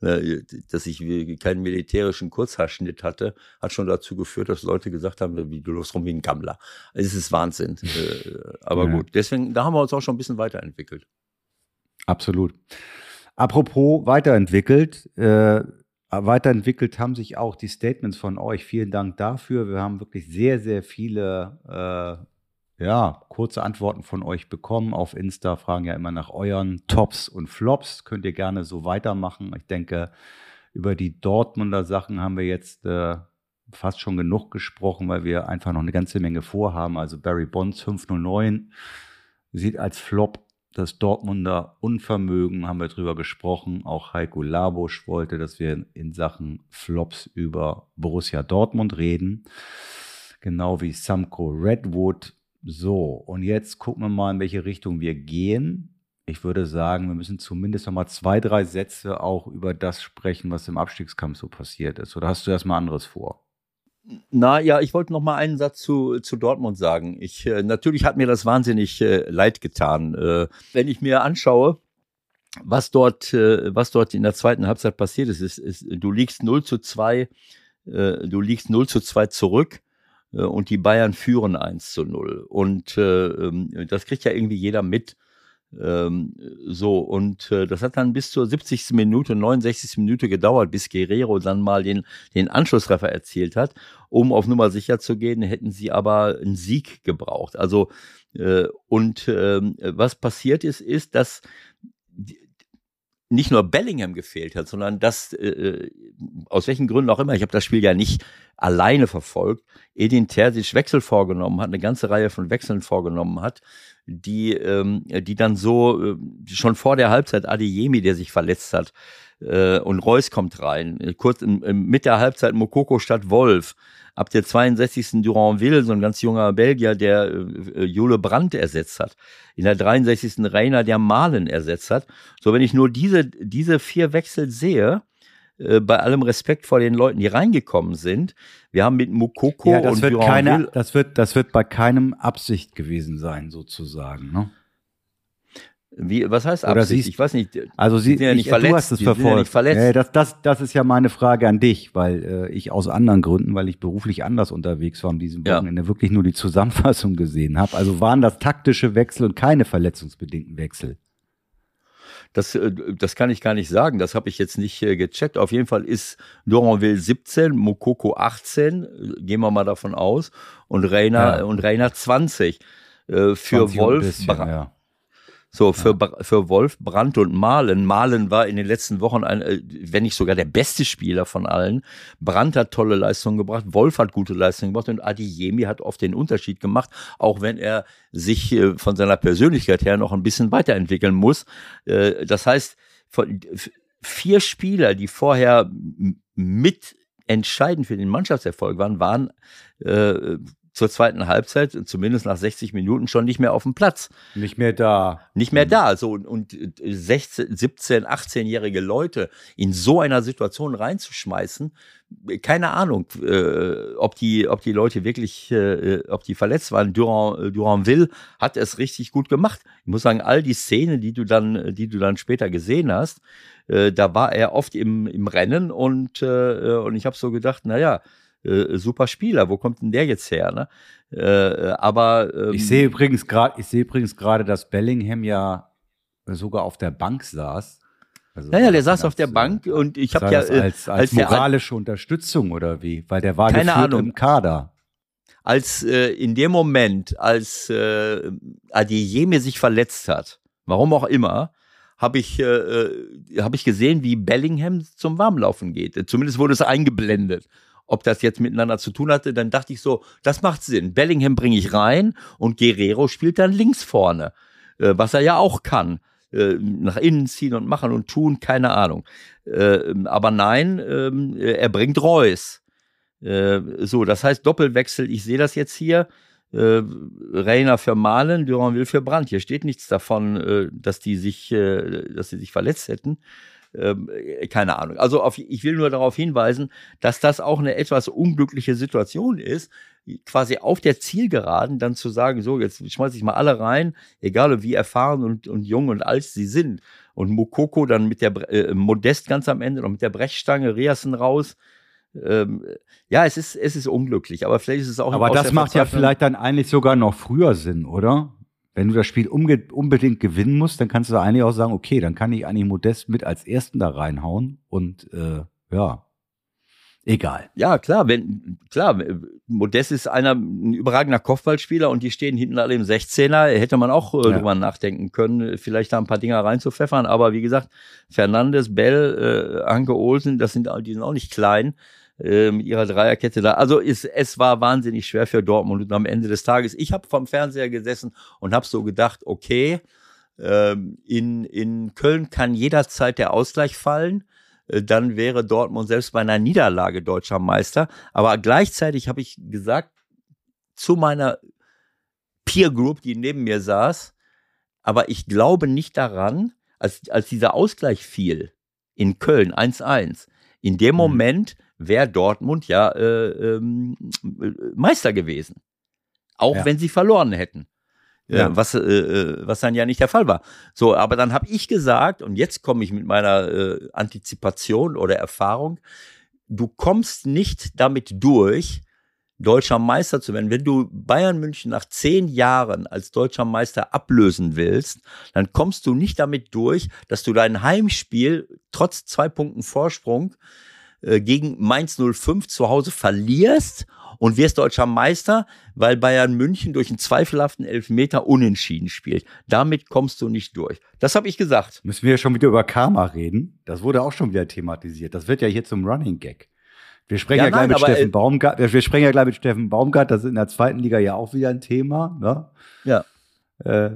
äh, dass ich keinen militärischen Kurzhaarschnitt hatte, hat schon dazu geführt, dass Leute gesagt haben, wie du läufst rum wie ein Gammler. Es ist Wahnsinn. aber ja. gut, deswegen, da haben wir uns auch schon ein bisschen weiterentwickelt. Absolut. Apropos weiterentwickelt, äh, weiterentwickelt haben sich auch die Statements von euch. Vielen Dank dafür. Wir haben wirklich sehr, sehr viele äh, ja, kurze Antworten von euch bekommen. Auf Insta fragen ja immer nach euren Tops und Flops. Könnt ihr gerne so weitermachen. Ich denke, über die Dortmunder Sachen haben wir jetzt äh, fast schon genug gesprochen, weil wir einfach noch eine ganze Menge vorhaben. Also Barry Bonds 509 sieht als Flop das Dortmunder Unvermögen, haben wir drüber gesprochen. Auch Heiko Labusch wollte, dass wir in Sachen Flops über Borussia Dortmund reden. Genau wie Samco Redwood. So, und jetzt gucken wir mal, in welche Richtung wir gehen. ich würde sagen, wir müssen zumindest noch mal zwei, drei Sätze auch über das sprechen, was im Abstiegskampf so passiert ist. Oder hast du erstmal anderes vor? Na ja, ich wollte noch mal einen Satz zu, zu Dortmund sagen. Ich äh, natürlich hat mir das wahnsinnig äh, leid getan, äh, wenn ich mir anschaue, was dort, äh, was dort in der zweiten Halbzeit passiert ist. ist, ist du liegst 0 zu 2, äh, du liegst 0 zu 2 zurück äh, und die Bayern führen 1 zu 0. Und äh, ähm, das kriegt ja irgendwie jeder mit. Ähm, so, und äh, das hat dann bis zur 70. Minute, 69. Minute gedauert, bis Guerrero dann mal den, den Anschlusstreffer erzielt hat. Um auf Nummer sicher zu gehen, hätten sie aber einen Sieg gebraucht. Also, äh, und äh, was passiert ist, ist, dass nicht nur Bellingham gefehlt hat, sondern dass, äh, aus welchen Gründen auch immer, ich habe das Spiel ja nicht alleine verfolgt, Edin Terzic Wechsel vorgenommen hat, eine ganze Reihe von Wechseln vorgenommen hat, die, ähm, die dann so äh, schon vor der Halbzeit Adeyemi, der sich verletzt hat, äh, und Reus kommt rein. Kurz im, im, mit der Halbzeit Mokoko statt Wolf. Ab der 62. Duranville, so ein ganz junger Belgier, der äh, Jule Brandt ersetzt hat. In der 63. Reiner, der Malen ersetzt hat. So, wenn ich nur diese, diese vier Wechsel sehe, äh, bei allem Respekt vor den Leuten, die reingekommen sind. Wir haben mit Mukoko ja, das und wird keine, das wird, das wird bei keinem Absicht gewesen sein, sozusagen. Ne? Wie, was heißt Absicht? Siehst, ich weiß nicht. Also sie, ja nicht ich, verletzt. du hast es verfolgt. Ja. Ja, das, das, das ist ja meine Frage an dich, weil äh, ich aus anderen Gründen, weil ich beruflich anders unterwegs war, an diesem Wochenende wirklich nur die Zusammenfassung gesehen habe. Also waren das taktische Wechsel und keine verletzungsbedingten Wechsel? Das, äh, das kann ich gar nicht sagen. Das habe ich jetzt nicht äh, gecheckt. Auf jeden Fall ist Doranville 17, Mokoko 18, äh, gehen wir mal davon aus, und Reiner, ja. und Reiner 20. Für 20 Wolf, bisschen, ja. So, für, ja. für Wolf, Brandt und Malen. Malen war in den letzten Wochen ein, äh, wenn nicht sogar der beste Spieler von allen. Brandt hat tolle Leistungen gebracht, Wolf hat gute Leistungen gebracht und Adiyemi hat oft den Unterschied gemacht, auch wenn er sich äh, von seiner Persönlichkeit her noch ein bisschen weiterentwickeln muss. Äh, das heißt, vier Spieler, die vorher mit entscheidend für den Mannschaftserfolg waren, waren äh, zur zweiten Halbzeit, zumindest nach 60 Minuten, schon nicht mehr auf dem Platz. Nicht mehr da. Nicht mehr da. So, und 16, 17, 18-jährige Leute in so einer Situation reinzuschmeißen, keine Ahnung, äh, ob, die, ob die Leute wirklich, äh, ob die verletzt waren. Durand, Duranville hat es richtig gut gemacht. Ich muss sagen, all die Szenen, die du dann, die du dann später gesehen hast, äh, da war er oft im, im Rennen und, äh, und ich habe so gedacht, naja, äh, super Spieler, wo kommt denn der jetzt her? Ne? Äh, aber ähm, ich sehe übrigens gerade, ich sehe übrigens gerade, dass Bellingham ja sogar auf der Bank saß. Also naja, der saß auf der Bank äh, und ich habe ja als, als, als moralische Unterstützung oder wie, weil der war keine Ahnung im Kader. Als äh, in dem Moment, als äh, Adeyemi sich verletzt hat, warum auch immer, habe ich, äh, äh hab ich gesehen, wie Bellingham zum Warmlaufen geht. Zumindest wurde es eingeblendet ob das jetzt miteinander zu tun hatte, dann dachte ich so, das macht Sinn. Bellingham bringe ich rein und Guerrero spielt dann links vorne, äh, was er ja auch kann. Äh, nach innen ziehen und machen und tun, keine Ahnung. Äh, aber nein, ähm, er bringt Reus. Äh, so, das heißt Doppelwechsel, ich sehe das jetzt hier. Äh, Reiner für Malen, Duranville für Brandt. Hier steht nichts davon, äh, dass die sich, äh, dass sie sich verletzt hätten ähm, äh, keine Ahnung. Also auf, ich will nur darauf hinweisen, dass das auch eine etwas unglückliche Situation ist, quasi auf der Zielgeraden dann zu sagen, so, jetzt schmeiße ich mal alle rein, egal wie erfahren und, und jung und alt sie sind. Und Mukoko dann mit der äh, Modest ganz am Ende noch mit der Brechstange, Riasen raus. Ähm, ja, es ist, es ist unglücklich, aber vielleicht ist es auch. Aber das macht ja vielleicht dann eigentlich sogar noch früher Sinn, oder? Wenn du das Spiel unbedingt gewinnen musst, dann kannst du da eigentlich auch sagen, okay, dann kann ich eigentlich Modest mit als Ersten da reinhauen und äh, ja, egal. Ja, klar, wenn, klar, Modest ist einer, ein überragender Kopfballspieler und die stehen hinten alle im 16er, hätte man auch äh, ja. drüber nachdenken können, vielleicht da ein paar Dinger reinzupfeffern, aber wie gesagt, Fernandes, Bell, äh, Anke Olsen, das sind, die sind auch nicht klein äh, mit ihrer Dreierkette da. Also es, es war wahnsinnig schwer für Dortmund und am Ende des Tages, ich habe vom Fernseher gesessen und habe so gedacht, okay, ähm, in, in Köln kann jederzeit der Ausgleich fallen äh, dann wäre Dortmund selbst bei einer Niederlage deutscher Meister. Aber gleichzeitig habe ich gesagt zu meiner Peer Group, die neben mir saß, aber ich glaube nicht daran, als, als dieser Ausgleich fiel in Köln 1-1, in dem Mhm. Moment wäre Dortmund ja äh, ähm, Meister gewesen. Auch Ja. wenn sie verloren hätten. Äh, Ja. was, äh, äh, was dann ja nicht der Fall war. So, aber dann habe ich gesagt, und jetzt komme ich mit meiner äh, Antizipation oder Erfahrung, du kommst nicht damit durch, deutscher Meister zu werden. Wenn du Bayern München nach zehn Jahren als deutscher Meister ablösen willst, dann kommst du nicht damit durch, dass du dein Heimspiel trotz zwei Punkten Vorsprung äh, gegen Mainz 05 zu Hause verlierst und wirst deutscher Meister, weil Bayern München durch einen zweifelhaften Elfmeter unentschieden spielt. Damit kommst du nicht durch. Das habe ich gesagt. Müssen wir schon wieder über Karma reden? Das wurde auch schon wieder thematisiert. Das wird ja hier zum Running Gag. Wir sprechen Ja, ja, gleich nein, mit aber, Steffen äh, Baumgart. Wir sprechen ja gleich mit Steffen Baumgart. Das ist in der zweiten Liga ja auch wieder ein Thema. Ne? Ja. Äh,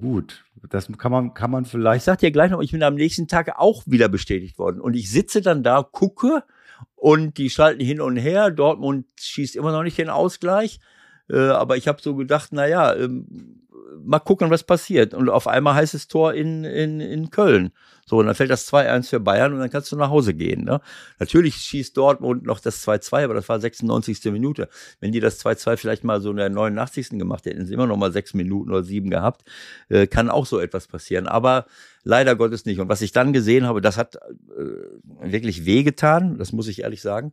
gut, das kann man, kann man Ich vielleicht. sag dir gleich noch, ich bin am nächsten Tag auch wieder bestätigt worden. Und ich sitze dann da, gucke und die schalten hin und her. Dortmund schießt immer noch nicht den Ausgleich. Äh, aber ich habe so gedacht, naja, ähm, mal gucken, was passiert. Und auf einmal heißt es Tor in, in, in Köln. So, und dann fällt das 2-1 für Bayern und dann kannst du nach Hause gehen. Ne? Natürlich schießt Dortmund noch das 2-2, aber das war 96. Minute. Wenn die das 2-2 vielleicht mal so in der 89. gemacht hätten, sie immer noch mal sechs Minuten oder sieben gehabt. Äh, kann auch so etwas passieren. Aber leider Gottes nicht. Und was ich dann gesehen habe, das hat äh, wirklich wehgetan, das muss ich ehrlich sagen.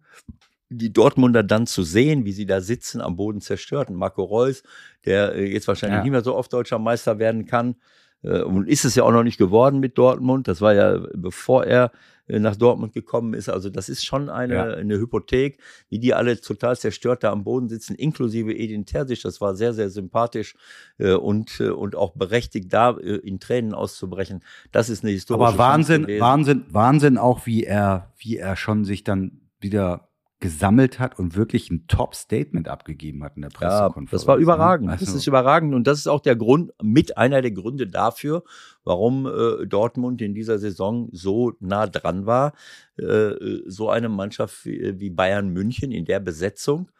Die Dortmunder dann zu sehen, wie sie da sitzen, am Boden zerstört. Und Marco Reus, der äh, jetzt wahrscheinlich Ja. nicht mehr so oft deutscher Meister werden kann, äh, und ist es ja auch noch nicht geworden mit Dortmund. Das war ja bevor er äh, nach Dortmund gekommen ist. Also das ist schon eine, Ja. eine Hypothek, wie die alle total zerstört da am Boden sitzen, inklusive Edin Terzic. Das war sehr, sehr sympathisch und, und auch berechtigt, da in Tränen auszubrechen. Das ist eine historische Aber Wahnsinn. Wahnsinn, Wahnsinn auch, wie er, wie er schon sich dann wieder gesammelt hat und wirklich ein Top-Statement abgegeben hat in der Ja, Pressekonferenz. das war überragend. Ne? Das Also, ist überragend und das ist auch der Grund, mit einer der Gründe dafür, warum äh, Dortmund in dieser Saison so nah dran war, äh, so eine Mannschaft wie, wie Bayern München in der Besetzung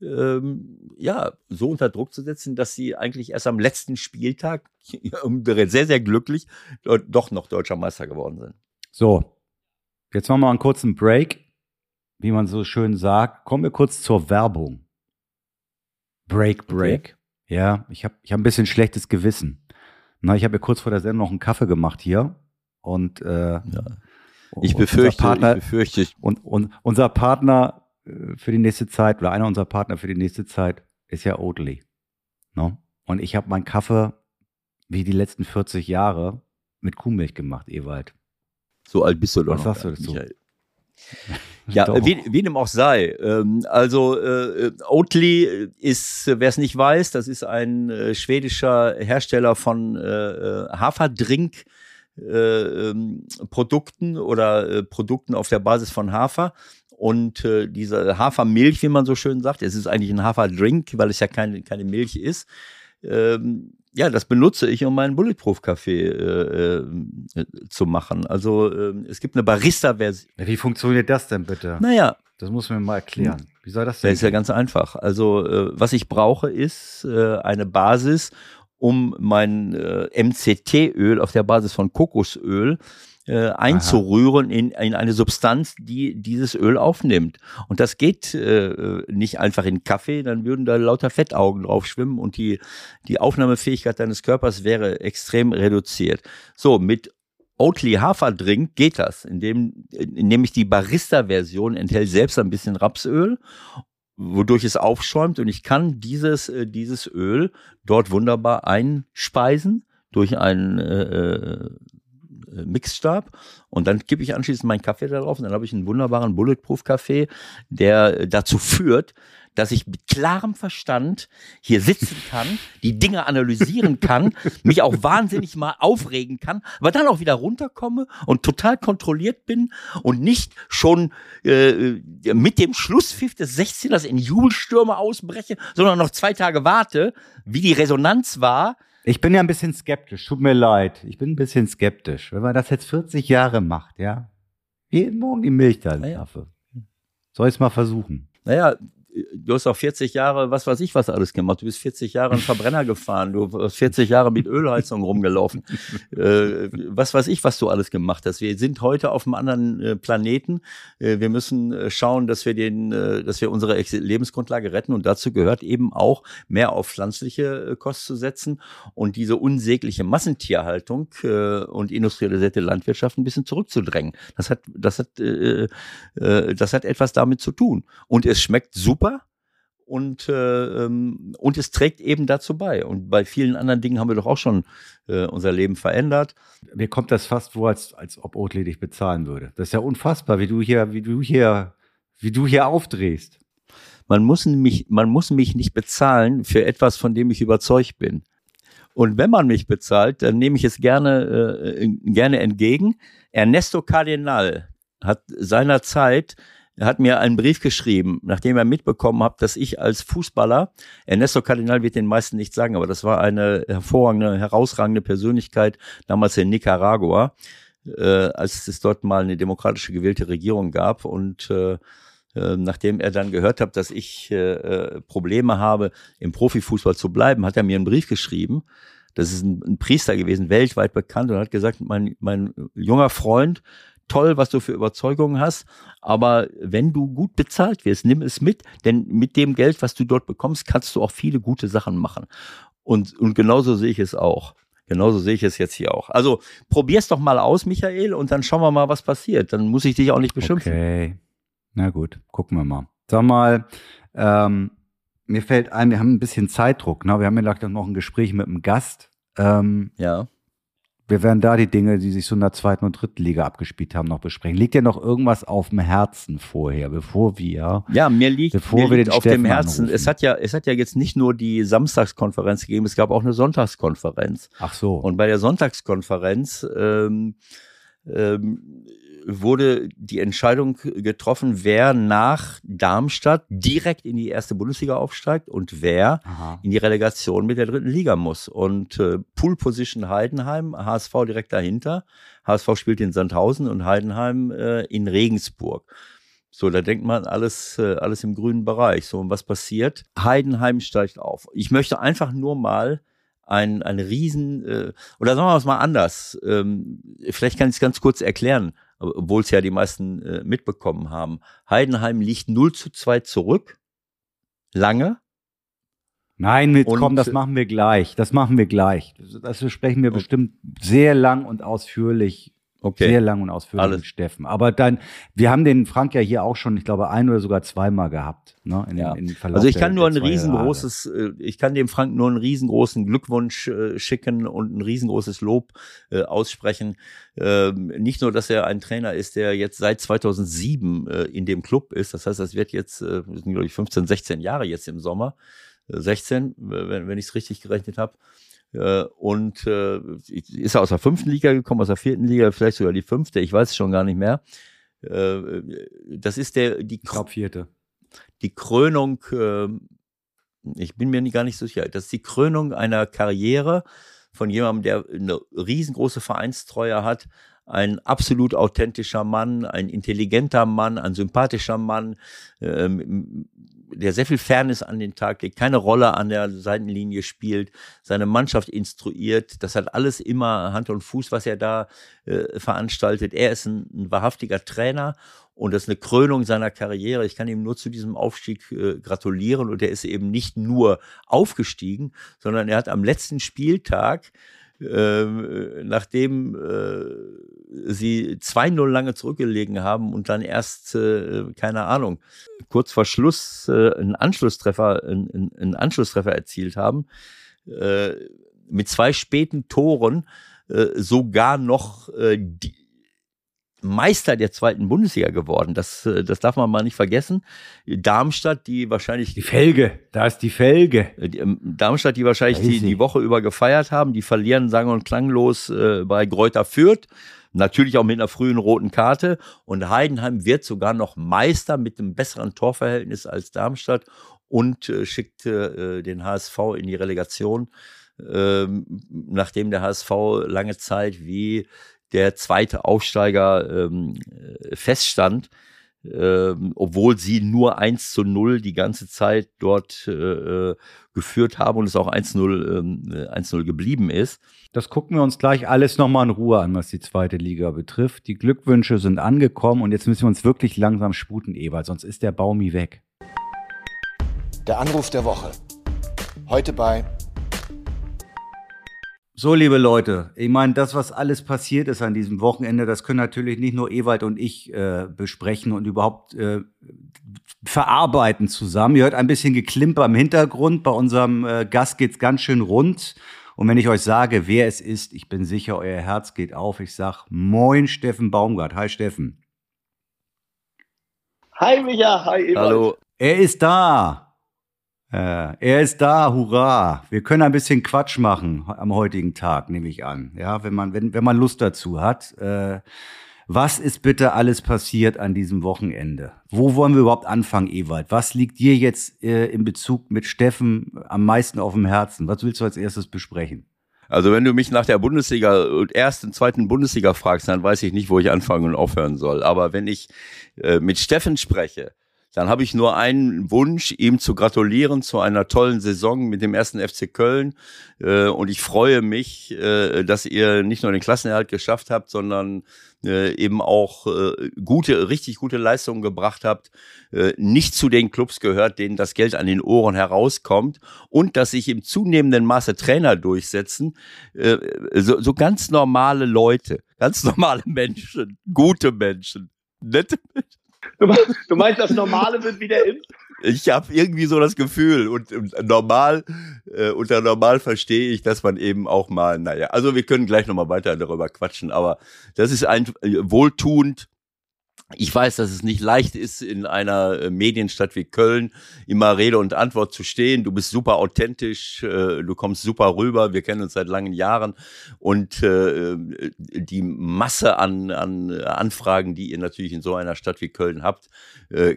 ähm, ja, so unter Druck zu setzen, dass sie eigentlich erst am letzten Spieltag sehr, sehr glücklich doch noch deutscher Meister geworden sind. So, jetzt machen wir mal einen kurzen Break. Wie man so schön sagt, kommen wir kurz zur Werbung. Break, Break. Ja, ich habe ich hab ein bisschen schlechtes Gewissen. Na, ich habe ja kurz vor der Sendung noch einen Kaffee gemacht hier und äh, Ja. Ich befürchte, Partner, ich befürchte, und, und unser Partner äh, für die nächste Zeit oder einer unserer Partner für die nächste Zeit ist ja Oatly. No? Und ich habe meinen Kaffee wie die letzten 40 Jahre mit Kuhmilch gemacht, Ewald. so alt bist du doch Was noch. sagst du dazu? Michael. Ja, wie, wie dem auch sei. Ähm, also äh, Oatly ist, wer es nicht weiß, das ist ein äh, schwedischer Hersteller von äh, äh, Haferdrink. Äh, ähm, Produkten oder äh, Produkten auf der Basis von Hafer und äh, diese Hafermilch, wie man so schön sagt, es ist eigentlich ein Haferdrink, weil es ja keine, keine Milch ist. Ähm, ja, das benutze ich, um meinen Bulletproof-Kaffee äh, äh, zu machen. Also ähm, es gibt eine Barista-Version. Wie funktioniert das denn bitte? Naja, Das muss man mir mal erklären. Wie soll das das denn? ist ja ganz einfach. Also äh, was ich brauche, ist äh, eine Basis, um mein äh, MCT-Öl auf der Basis von Kokosöl äh, einzurühren in, in eine Substanz, die dieses Öl aufnimmt. Und das geht äh, nicht einfach in Kaffee, dann würden da lauter Fettaugen drauf schwimmen und die, die Aufnahmefähigkeit deines Körpers wäre extrem reduziert. So, mit Oatly Haferdrink geht das, indem, indem ich die Barista-Version enthält selbst ein bisschen Rapsöl, wodurch es aufschäumt und ich kann dieses, äh, dieses Öl dort wunderbar einspeisen durch einen äh, äh, Mixstab und dann kippe ich anschließend meinen Kaffee da drauf und dann habe ich einen wunderbaren Bulletproof-Kaffee, der äh, dazu führt, dass ich mit klarem Verstand hier sitzen kann, die Dinge analysieren kann, mich auch wahnsinnig mal aufregen kann, aber dann auch wieder runterkomme und total kontrolliert bin und nicht schon äh, mit dem Schlusspfiff des 16ers in Jubelstürme ausbreche, sondern noch zwei Tage warte, wie die Resonanz war. Ich bin ja ein bisschen skeptisch. Tut mir leid. Ich bin ein bisschen skeptisch. Wenn man das jetzt 40 Jahre macht, ja. Jeden Morgen die Milch da im Na ja. Kaffee. Soll ich es mal versuchen? Naja, du hast auch 40 Jahre, was weiß ich, was alles gemacht. Du bist 40 Jahre einen Verbrenner gefahren, du hast 40 Jahre mit Ölheizung rumgelaufen. äh, was weiß ich, was du alles gemacht hast. Wir sind heute auf einem anderen äh, Planeten. Äh, wir müssen äh, schauen, dass wir den, äh, dass wir unsere Lebensgrundlage retten und dazu gehört eben auch mehr auf pflanzliche äh, Kost zu setzen und diese unsägliche Massentierhaltung und industrialisierte Landwirtschaft ein bisschen zurückzudrängen. Das hat, das hat, das hat etwas damit zu tun. Und es schmeckt super und, äh, ähm, und es trägt eben dazu bei. Und bei vielen anderen Dingen haben wir doch auch schon äh, unser Leben verändert. Mir kommt das fast vor, als, als ob Oatly dich bezahlen würde. Das ist ja unfassbar, wie du hier, wie du hier, wie du hier aufdrehst. Man muss mich, man muss mich nicht bezahlen für etwas, von dem ich überzeugt bin. Und wenn man mich bezahlt, dann nehme ich es gerne, äh, gerne entgegen. Ernesto Cardinal hat seinerzeit er hat mir einen Brief geschrieben, nachdem er mitbekommen hat, dass ich als Fußballer, Ernesto Cardinal wird den meisten nicht sagen, aber das war eine hervorragende, herausragende Persönlichkeit damals in Nicaragua, äh, als es dort mal eine demokratische gewählte Regierung gab und äh, äh nachdem er dann gehört hat, dass ich äh, äh, Probleme habe, im Profifußball zu bleiben, hat er mir einen Brief geschrieben. Das ist ein, ein Priester gewesen, weltweit bekannt und hat gesagt, mein, mein junger Freund, toll, was du für Überzeugungen hast, aber wenn du gut bezahlt wirst, nimm es mit, denn mit dem Geld, was du dort bekommst, kannst du auch viele gute Sachen machen. Und, und genauso sehe ich es auch. Genauso sehe ich es jetzt hier auch. Also probier's doch mal aus, Michael, und dann schauen wir mal, was passiert. Dann muss ich dich auch nicht beschimpfen. Okay. Na gut, gucken wir mal. Sag mal, ähm, mir fällt ein, wir haben ein bisschen Zeitdruck. Ne? Wir haben ja noch ein Gespräch mit einem Gast. Ähm, ja wir werden da die Dinge, die sich so in der zweiten und dritten Liga abgespielt haben, noch besprechen. Liegt dir noch irgendwas auf dem Herzen vorher, bevor wir? Ja, mir liegt, bevor mir wir liegt auf Steffen dem Herzen. Anrufen. Es hat ja, es hat ja jetzt nicht nur die Samstagskonferenz gegeben, es gab auch eine Sonntagskonferenz. Ach so. Und bei der Sonntagskonferenz ähm, ähm, wurde die Entscheidung getroffen, wer nach Darmstadt direkt in die erste Bundesliga aufsteigt und wer Aha. in die Relegation mit der dritten Liga muss. Und äh, Pool Position Heidenheim, HSV direkt dahinter. HSV spielt in Sandhausen und Heidenheim äh, in Regensburg. So, da denkt man alles, äh, alles im grünen Bereich. So, und was passiert? Heidenheim steigt auf. Ich möchte einfach nur mal ein, ein Riesen, äh, oder sagen wir es mal anders, ähm, vielleicht kann ich es ganz kurz erklären obwohl es ja die meisten äh, mitbekommen haben. Heidenheim liegt 0 zu 2 zurück. Lange. Nein, mit, komm, das machen wir gleich. Das machen wir gleich. Das besprechen wir bestimmt sehr lang und ausführlich Okay. Sehr lang und ausführlich Alles. mit Steffen. Aber dann, wir haben den Frank ja hier auch schon, ich glaube, ein oder sogar zweimal gehabt. Ne, in, ja. in also ich kann nur ein riesengroßes, Jahre. Äh, ich kann dem Frank nur einen riesengroßen Glückwunsch äh, schicken und ein riesengroßes Lob äh, aussprechen. Ähm, nicht nur, dass er ein Trainer ist, der jetzt seit 2007 äh, in dem Club ist. Das heißt, das wird jetzt, äh, sind glaube ich 15, 16 Jahre jetzt im Sommer. 16, äh, wenn, wenn ich es richtig gerechnet habe. Äh, und äh, ist er aus der fünften Liga gekommen, aus der vierten Liga, vielleicht sogar die fünfte, ich weiß es schon gar nicht mehr. Äh, das ist der, die, ich vierte. Die Krönung, äh, ich bin mir gar nicht so sicher, das ist die Krönung einer Karriere von jemandem, der eine riesengroße Vereinstreue hat, ein absolut authentischer Mann, ein intelligenter Mann, ein sympathischer Mann, ähm, der sehr viel Fairness an den Tag legt, keine Rolle an der Seitenlinie spielt, seine Mannschaft instruiert. Das hat alles immer Hand und Fuß, was er da äh, veranstaltet. Er ist ein, ein, wahrhaftiger Trainer und das ist eine Krönung seiner Karriere. Ich kann ihm nur zu diesem Aufstieg äh, gratulieren und er ist eben nicht nur aufgestiegen, sondern er hat am letzten Spieltag äh, nachdem äh, sie 2-0 lange zurückgelegen haben und dann erst, äh, keine Ahnung, kurz vor Schluss einen Anschlusstreffer, einen, einen Anschlusstreffer erzielt haben, mit zwei späten Toren sogar noch die, Meister der zweiten Bundesliga geworden. Das, äh, das darf man mal nicht vergessen. Darmstadt, die wahrscheinlich. Die Felge, da ist die Felge. Äh, ähm, Darmstadt, die wahrscheinlich die, die Woche über gefeiert haben, die verlieren sang- und klanglos äh, bei Gräuter Fürth. Natürlich auch mit einer frühen roten Karte. Und Heidenheim wird sogar noch Meister mit einem besseren Torverhältnis als Darmstadt und äh, schickt äh, den HSV in die Relegation, äh, nachdem der HSV lange Zeit wie der zweite Aufsteiger ähm, feststand. ähm, obwohl sie nur 1 zu 0 die ganze Zeit dort äh, äh geführt haben und es auch 1-0 ähm, 1 geblieben ist. Das gucken wir uns gleich alles nochmal in Ruhe an, was die zweite Liga betrifft. Die Glückwünsche sind angekommen und jetzt müssen wir uns wirklich langsam sputen, Ewald, sonst ist der Baumi weg. Der Anruf der Woche. Heute bei so, liebe Leute, ich meine, das, was alles passiert ist an diesem Wochenende, das können natürlich nicht nur Ewald und ich äh, besprechen und überhaupt äh, verarbeiten zusammen. Ihr hört ein bisschen Geklimper im Hintergrund. Bei unserem äh, Gast geht's ganz schön rund. Und wenn ich euch sage, wer es ist, ich bin sicher, euer Herz geht auf. Ich sag Moin, Steffen Baumgart. Hi, Steffen. Hi, Micha. Hi, Ewald. Hallo. Er ist da. Äh, er ist da, hurra. Wir können ein bisschen Quatsch machen am heutigen Tag, nehme ich an. Ja, wenn man, wenn, wenn man Lust dazu hat. Äh, was ist bitte alles passiert an diesem Wochenende? Wo wollen wir überhaupt anfangen, Ewald? Was liegt dir jetzt äh, in Bezug mit Steffen am meisten auf dem Herzen? Was willst du als erstes besprechen? Also wenn du mich nach der Bundesliga und ersten, zweiten Bundesliga fragst, dann weiß ich nicht, wo ich anfangen und aufhören soll. Aber wenn ich äh, mit Steffen spreche, dann habe ich nur einen Wunsch, ihm zu gratulieren zu einer tollen Saison mit dem ersten FC Köln. Äh, und ich freue mich, äh, dass ihr nicht nur den Klassenerhalt geschafft habt, sondern äh, eben auch gute, richtig gute Leistungen gebracht habt, nicht zu den Clubs gehört, denen das Geld an den Ohren herauskommt und dass sich im zunehmenden Maße Trainer durchsetzen, so, so ganz normale Leute, ganz normale Menschen, gute Menschen, nette Menschen Du meinst, das Normale wird wieder in? Ich habe irgendwie so das Gefühl und, und normal, äh, unter normal verstehe ich, dass man eben auch mal, naja, also wir können gleich nochmal weiter darüber quatschen, aber das ist ein äh, wohltuend ich weiß, dass es nicht leicht ist, in einer äh, Medienstadt wie Köln immer Rede und Antwort zu stehen. Du bist super authentisch, äh, du kommst super rüber. Wir kennen uns seit langen Jahren und äh, die Masse an, an Anfragen, die ihr natürlich in so einer Stadt wie Köln habt,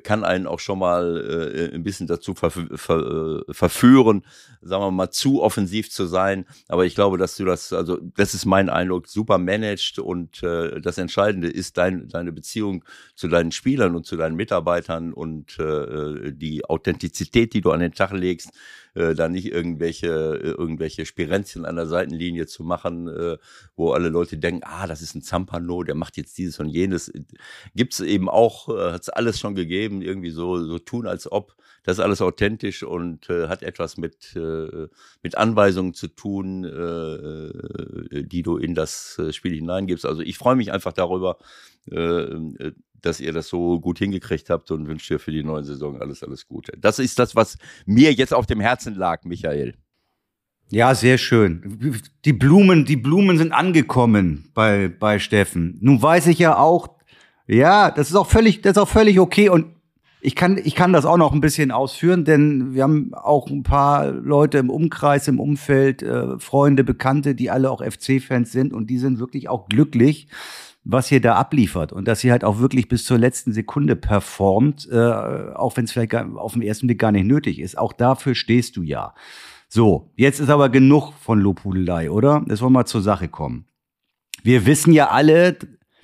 kann einen auch schon mal ein bisschen dazu verführen, sagen wir mal, zu offensiv zu sein. Aber ich glaube, dass du das, also das ist mein Eindruck, super managed und das Entscheidende ist dein, deine Beziehung zu deinen Spielern und zu deinen Mitarbeitern und äh, die Authentizität, die du an den Tag legst, äh, da nicht irgendwelche, äh, irgendwelche Spirenzchen an der Seitenlinie zu machen, äh, wo alle Leute denken, ah, das ist ein Zampano, der macht jetzt dieses und jenes. Gibt's eben auch, äh, hat's alles schon gegeben, irgendwie so, so tun, als ob. Das ist alles authentisch und äh, hat etwas mit, äh, mit Anweisungen zu tun, äh, äh die du in das äh, Spiel hineingibst. Also ich freue mich einfach darüber, äh, dass ihr das so gut hingekriegt habt und wünsche dir für die neue Saison alles, alles Gute. Das ist das, was mir jetzt auf dem Herzen lag, Michael. Ja, sehr schön. Die Blumen, die Blumen sind angekommen bei, bei Steffen. Nun weiß ich ja auch, ja, das ist auch völlig, das ist auch völlig okay und ich kann, ich kann das auch noch ein bisschen ausführen, denn wir haben auch ein paar Leute im Umkreis, im Umfeld, äh, Freunde, Bekannte, die alle auch FC-Fans sind und die sind wirklich auch glücklich, was ihr da abliefert und dass ihr halt auch wirklich bis zur letzten Sekunde performt, äh, auch wenn es vielleicht gar, auf den ersten Blick gar nicht nötig ist. Auch dafür stehst du ja. So, jetzt ist aber genug von Lobhudelei, oder? Jetzt wollen wir mal zur Sache kommen. Wir wissen ja alle,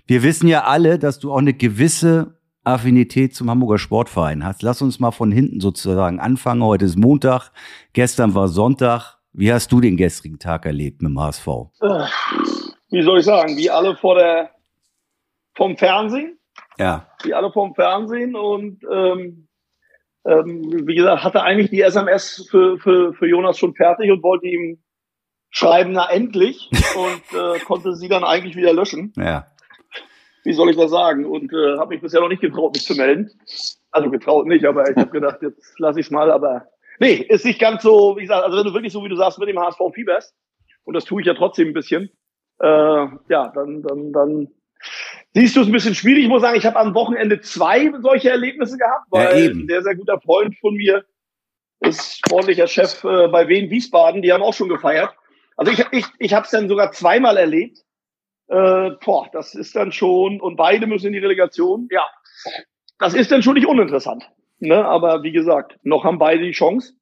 wir wissen ja alle, dass du auch eine gewisse Affinität zum Hamburger Sportverein hast. Lass uns mal von hinten sozusagen anfangen. Heute ist Montag, gestern war Sonntag. Wie hast du den gestrigen Tag erlebt mit dem HSV? Äh, wie soll ich sagen? Wie alle vor der vom Fernsehen. Ja. Die alle vom Fernsehen und ähm, ähm, wie gesagt, hatte eigentlich die SMS für, für, für Jonas schon fertig und wollte ihm schreiben, na endlich, und äh, konnte sie dann eigentlich wieder löschen. Ja. Wie soll ich das sagen? Und äh, habe mich bisher noch nicht getraut, mich zu melden. Also getraut nicht, aber ich habe gedacht, jetzt lasse ich es mal. Aber nee, ist nicht ganz so, wie gesagt, also wenn du wirklich so, wie du sagst, mit dem HSV fieberst, und das tue ich ja trotzdem ein bisschen, äh, ja, dann, dann, dann Siehst du es ein bisschen schwierig? Ich muss sagen, ich habe am Wochenende zwei solche Erlebnisse gehabt, weil ja, ein sehr, sehr guter Freund von mir ist sportlicher Chef äh, bei Wien Wiesbaden, die haben auch schon gefeiert. Also ich, ich, ich habe es dann sogar zweimal erlebt. Äh, boah, das ist dann schon, und beide müssen in die Relegation. Ja, das ist dann schon nicht uninteressant. Ne? Aber wie gesagt, noch haben beide die Chance.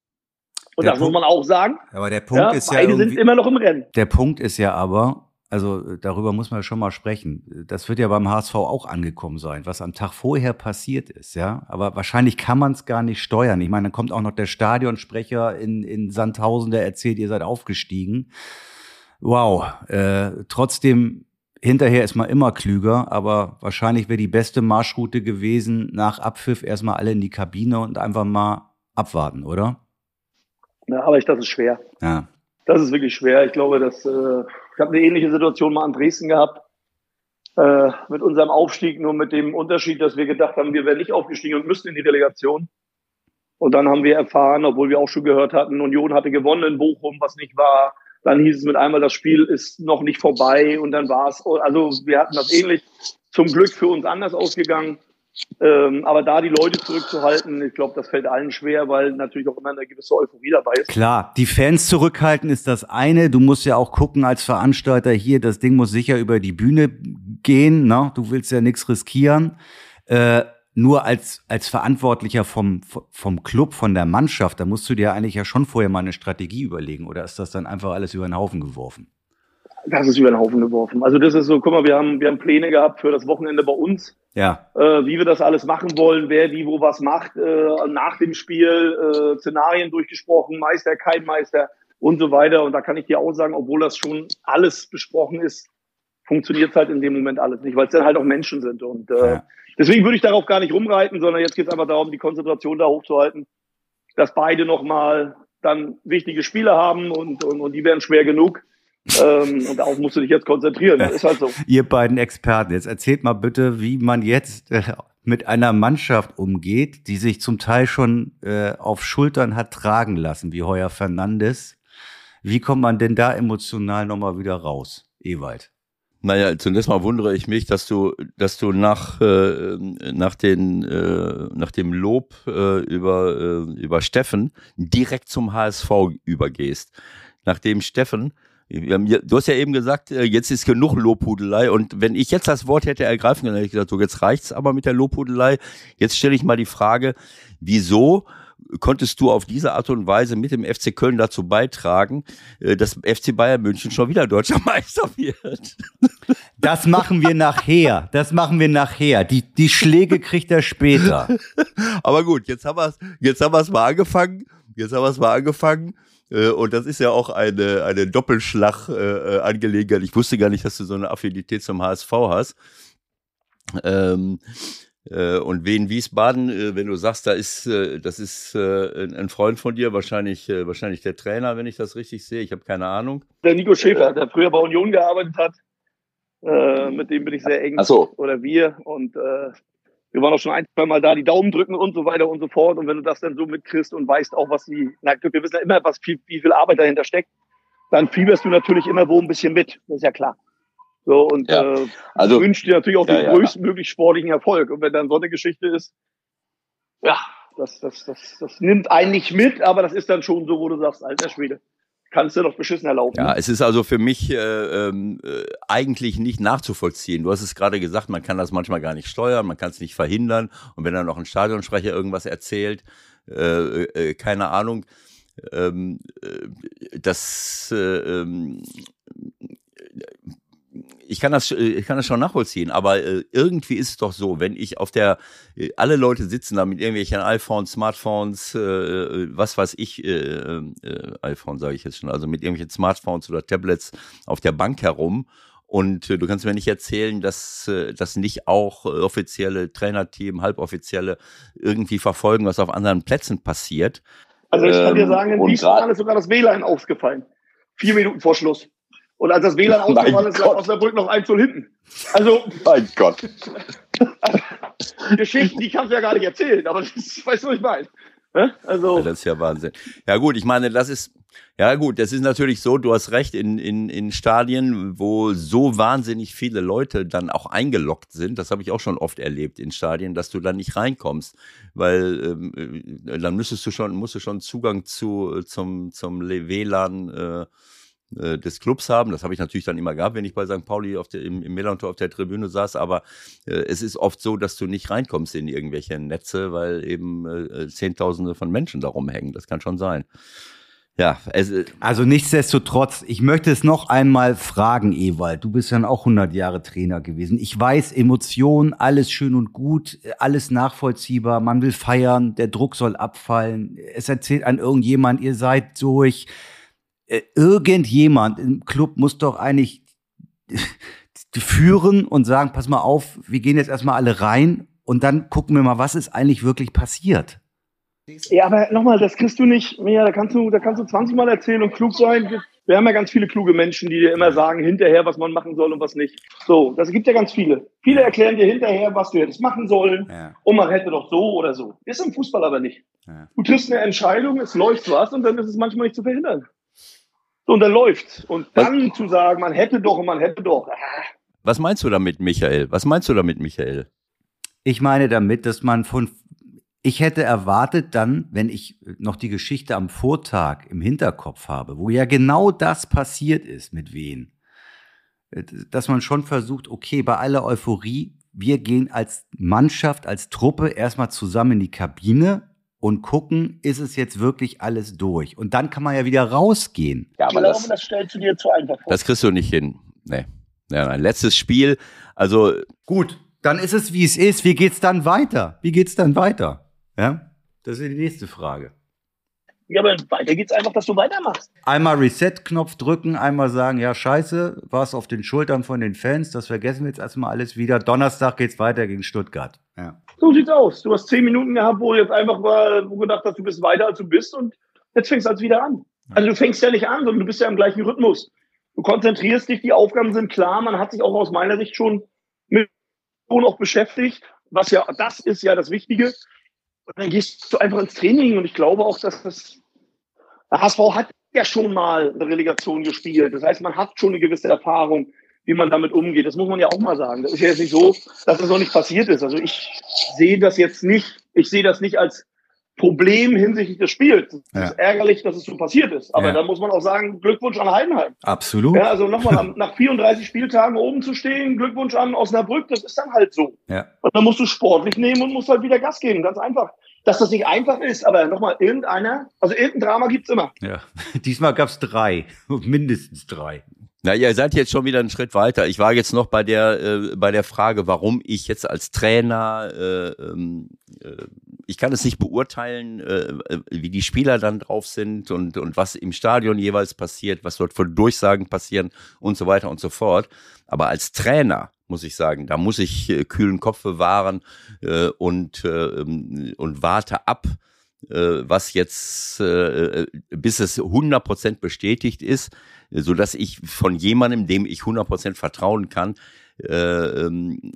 Und der das Punkt, muss man auch sagen. Aber der Punkt ja, ist ja. Beide sind immer noch im Rennen. Der Punkt ist ja aber, Also darüber muss man schon mal sprechen. Das wird ja beim HSV auch angekommen sein, was am Tag vorher passiert ist, ja. Aber wahrscheinlich kann man es gar nicht steuern. Ich meine, dann kommt auch noch der Stadionsprecher in, in Sandhausen, der erzählt, ihr seid aufgestiegen. Wow. Äh, trotzdem hinterher ist man immer klüger, aber wahrscheinlich wäre die beste Marschroute gewesen, nach Abpfiff erstmal alle in die Kabine und einfach mal abwarten, oder? Ja, aber ich, das ist schwer. Ja. Das ist wirklich schwer. Ich glaube, dass äh, ich habe eine ähnliche Situation mal in Dresden gehabt äh, mit unserem Aufstieg, nur mit dem Unterschied, dass wir gedacht haben, wir wären nicht aufgestiegen und müssten in die Relegation. Und dann haben wir erfahren, obwohl wir auch schon gehört hatten, Union hatte gewonnen in Bochum, was nicht war. Dann hieß es mit einmal, das Spiel ist noch nicht vorbei und dann war es, also wir hatten das ähnlich zum Glück für uns anders ausgegangen. Ähm, aber da die Leute zurückzuhalten, ich glaube, das fällt allen schwer, weil natürlich auch immer eine gewisse Euphorie dabei ist. Klar, die Fans zurückhalten ist das eine. Du musst ja auch gucken als Veranstalter hier, das Ding muss sicher über die Bühne gehen. Ne? Du willst ja nichts riskieren. Äh, nur als, als Verantwortlicher vom, vom Club, von der Mannschaft, da musst du dir eigentlich ja schon vorher mal eine Strategie überlegen. Oder ist das dann einfach alles über den Haufen geworfen? Das ist über den Haufen geworfen. Also das ist so, guck mal, wir haben, wir haben Pläne gehabt für das Wochenende bei uns. Ja. Äh, wie wir das alles machen wollen, wer wie wo was macht, äh, nach dem Spiel, äh, Szenarien durchgesprochen, Meister, kein Meister und so weiter. Und da kann ich dir auch sagen, obwohl das schon alles besprochen ist, funktioniert es halt in dem Moment alles nicht, weil es dann halt auch Menschen sind. Und äh, ja. deswegen würde ich darauf gar nicht rumreiten, sondern jetzt geht es einfach darum, die Konzentration da hochzuhalten, dass beide nochmal dann wichtige Spiele haben und, und, und die werden schwer genug. Ähm, und darauf musst du dich jetzt konzentrieren. Das ist halt so. Ihr beiden Experten, jetzt erzählt mal bitte, wie man jetzt äh, mit einer Mannschaft umgeht, die sich zum Teil schon äh, auf Schultern hat tragen lassen, wie Heuer Fernandes. Wie kommt man denn da emotional nochmal wieder raus, Ewald? Naja, zunächst mal wundere ich mich, dass du, dass du nach, äh, nach, den, äh, nach dem Lob äh, über, äh, über Steffen direkt zum HSV übergehst. Nachdem Steffen, du hast ja eben gesagt, äh, jetzt ist genug Lobhudelei und wenn ich jetzt das Wort hätte ergreifen können, hätte ich gesagt, so jetzt reicht's aber mit der Lobhudelei. Jetzt stelle ich mal die Frage, wieso konntest du auf diese Art und Weise mit dem FC Köln dazu beitragen, äh, dass FC Bayern München schon wieder deutscher Meister wird. Das machen wir nachher. Das machen wir nachher. Die, die Schläge kriegt er später. Aber gut, jetzt haben wir es jetzt haben wir es mal angefangen. Jetzt haben wir es mal angefangen. Äh, und das ist ja auch eine, eine Doppelschlag-Angelegenheit. Äh, ich wusste gar nicht, dass du so eine Affinität zum HSV hast. Ähm, äh, und Wien Wiesbaden, äh, wenn du sagst, da ist, äh, das ist ein Freund von dir, wahrscheinlich, wahrscheinlich der Trainer, wenn ich das richtig sehe. Ich habe keine Ahnung. Der Nico Schäfer, der früher bei Union gearbeitet hat. mit dem bin ich sehr eng. Ach so. Oder wir. Und wir waren auch schon ein, zwei Mal da, die Daumen drücken und so weiter und so fort. Und wenn du das dann so mitkriegst und weißt auch, was die, na, wir wissen ja immer, was viel, wie viel Arbeit dahinter steckt, dann fieberst du natürlich immer wo ein bisschen mit. Das ist ja klar. So, und ja. äh, also, wünscht dir natürlich auch ja, den ja, größtmöglich sportlichen Erfolg. Und wenn dann so eine Geschichte ist, ja, das, das, das, das nimmt einen nicht mit, aber das ist dann schon so, wo du sagst, alter Schwede, kannst du doch beschissen erlauben. Ja, es ist also für mich äh, ähm, äh, eigentlich nicht nachzuvollziehen. Du hast es gerade gesagt, man kann das manchmal gar nicht steuern, man kann es nicht verhindern. Und wenn dann noch ein Stadionsprecher irgendwas erzählt, äh, äh, keine Ahnung, ähm, äh, das äh, ähm, ich kann das, ich kann das schon nachvollziehen, aber äh, irgendwie ist es doch so, wenn ich auf der, äh, alle Leute sitzen da mit irgendwelchen iPhones, Smartphones, äh, äh was weiß ich, äh, äh, iPhone sage ich jetzt schon, also mit irgendwelchen Smartphones oder Tablets auf der Bank herum und äh, du kannst mir nicht erzählen, dass äh, das nicht auch äh, offizielle Trainerteam, halboffizielle irgendwie verfolgen, was auf anderen Plätzen passiert. Also ich kann dir ähm, sagen, in Wiesbaden ist sogar das WLAN aufgefallen. Vier Minuten vor Schluss. Und als das WLAN ausgefallen ist, lag Osnabrück noch 1 zu hinten. Also. Mein Gott. Geschichten, die kannst du ja gar nicht erzählen, aber das weißt du, was ich meine? Also. Das ist ja Wahnsinn. Ja, gut, ich meine, das ist, ja gut, das ist natürlich so, du hast recht, in, in, in Stadien, wo so wahnsinnig viele Leute dann auch eingeloggt sind, das habe ich auch schon oft erlebt in Stadien, dass du dann nicht reinkommst, weil ähm, äh, dann müsstest du schon, musst du schon Zugang zu, zum, zum WLAN äh, äh, des Clubs haben. Das habe ich natürlich dann immer gehabt, wenn ich bei St. Pauli auf der, im, im Melantor auf der Tribüne saß. Aber äh, es ist oft so, dass du nicht reinkommst in irgendwelche Netze, weil eben äh, Zehntausende von Menschen darum hängen. Das kann schon sein. Ja, es, also nichtsdestotrotz, ich möchte es noch einmal fragen, Ewald. Du bist ja auch 100 Jahre Trainer gewesen. Ich weiß, Emotionen, alles schön und gut, alles nachvollziehbar. Man will feiern, der Druck soll abfallen. Es erzählt an irgendjemand, ihr seid durch. Äh, irgendjemand im Club muss doch eigentlich führen und sagen, pass mal auf, wir gehen jetzt erstmal alle rein und dann gucken wir mal, was ist eigentlich wirklich passiert. Ja, aber nochmal, das kriegst du nicht mehr. Da kannst du, da kannst du 20 Mal erzählen und klug sein. Wir haben ja ganz viele kluge Menschen, die dir immer sagen hinterher, was man machen soll und was nicht. So, das gibt ja ganz viele. Viele erklären dir hinterher, was du hättest machen sollen ja. und man hätte doch so oder so. Ist im Fußball aber nicht. Ja. Du triffst eine Entscheidung, es läuft was und dann ist es manchmal nicht zu verhindern. So, und dann läuft. Und dann was? zu sagen, man hätte doch und man hätte doch. Ah. Was meinst du damit, Michael? Was meinst du damit, Michael? Ich meine damit, dass man von ich hätte erwartet dann, wenn ich noch die Geschichte am Vortag im Hinterkopf habe, wo ja genau das passiert ist mit wen, dass man schon versucht, okay, bei aller Euphorie, wir gehen als Mannschaft, als Truppe erstmal zusammen in die Kabine und gucken, ist es jetzt wirklich alles durch? Und dann kann man ja wieder rausgehen. Ja, aber das, das stellst du dir zu einfach vor. Das kriegst du nicht hin. Nee. Ja, ein letztes Spiel. Also. Gut, dann ist es wie es ist. Wie geht's dann weiter? Wie geht's dann weiter? Ja, das ist die nächste Frage. Ja, aber weiter geht's einfach, dass du weitermachst. Einmal Reset-Knopf drücken, einmal sagen, ja, scheiße, war es auf den Schultern von den Fans, das vergessen wir jetzt erstmal alles wieder. Donnerstag geht's weiter gegen Stuttgart. Ja. So sieht's aus. Du hast zehn Minuten gehabt, wo du jetzt einfach mal, wo gedacht hast, du bist weiter, als du bist und jetzt fängst du halt wieder an. Also du fängst ja nicht an, sondern du bist ja im gleichen Rhythmus. Du konzentrierst dich, die Aufgaben sind klar, man hat sich auch aus meiner Sicht schon mit noch beschäftigt, was ja, das ist ja das Wichtige. Und dann gehst du einfach ins Training und ich glaube auch, dass das, der HSV hat ja schon mal eine Relegation gespielt. Das heißt, man hat schon eine gewisse Erfahrung, wie man damit umgeht. Das muss man ja auch mal sagen. Das ist ja jetzt nicht so, dass das noch nicht passiert ist. Also ich sehe das jetzt nicht, ich sehe das nicht als Problem hinsichtlich des Spiels. Es ja. ist ärgerlich, dass es so passiert ist. Aber ja. da muss man auch sagen, Glückwunsch an Heidenheim. Absolut. Ja, also nochmal, nach 34 Spieltagen oben zu stehen, Glückwunsch an Osnabrück, das ist dann halt so. Ja. Und dann musst du sportlich nehmen und musst halt wieder Gas geben. Ganz einfach. Dass das nicht einfach ist, aber nochmal, irgendeiner, also irgendein Drama gibt's immer. Ja, diesmal gab's drei, mindestens drei. Na, ihr seid jetzt schon wieder einen Schritt weiter. Ich war jetzt noch bei der äh, bei der Frage, warum ich jetzt als Trainer äh, ähm, äh, ich kann es nicht beurteilen, äh, wie die Spieler dann drauf sind und, und was im Stadion jeweils passiert, was dort für Durchsagen passieren und so weiter und so fort. Aber als Trainer muss ich sagen, da muss ich äh, kühlen Kopf bewahren äh, und, äh, und warte ab, äh, was jetzt, äh, bis es 100% bestätigt ist, so dass ich von jemandem, dem ich 100% vertrauen kann, äh, ähm,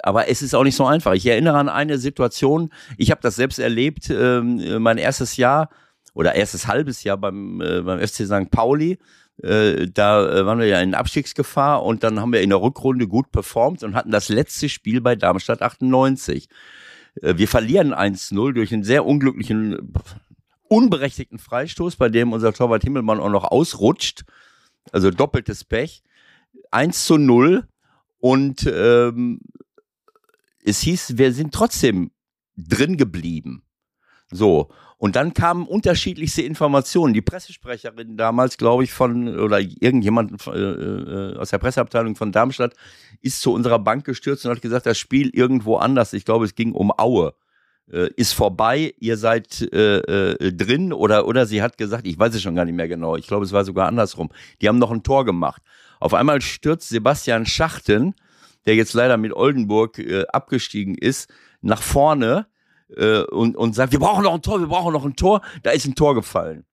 aber es ist auch nicht so einfach. Ich erinnere an eine Situation, ich habe das selbst erlebt, äh, mein erstes Jahr oder erstes halbes Jahr beim, äh, beim FC St. Pauli. Äh, da äh, waren wir ja in Abstiegsgefahr und dann haben wir in der Rückrunde gut performt und hatten das letzte Spiel bei Darmstadt 98. Äh, wir verlieren 1-0 durch einen sehr unglücklichen, unberechtigten Freistoß, bei dem unser Torwart Himmelmann auch noch ausrutscht. Also doppeltes Pech. 1 zu 0 und ähm, es hieß, wir sind trotzdem drin geblieben. So. Und dann kamen unterschiedlichste Informationen. Die Pressesprecherin damals, glaube ich, von, oder irgendjemand äh, äh, aus der Presseabteilung von Darmstadt, ist zu unserer Bank gestürzt und hat gesagt, das Spiel irgendwo anders, ich glaube, es ging um Aue, äh, ist vorbei, ihr seid äh, äh, drin oder, oder sie hat gesagt, ich weiß es schon gar nicht mehr genau, ich glaube, es war sogar andersrum. Die haben noch ein Tor gemacht. Auf einmal stürzt Sebastian Schachten, der jetzt leider mit Oldenburg äh, abgestiegen ist, nach vorne äh, und, und sagt, wir brauchen noch ein Tor, wir brauchen noch ein Tor. Da ist ein Tor gefallen.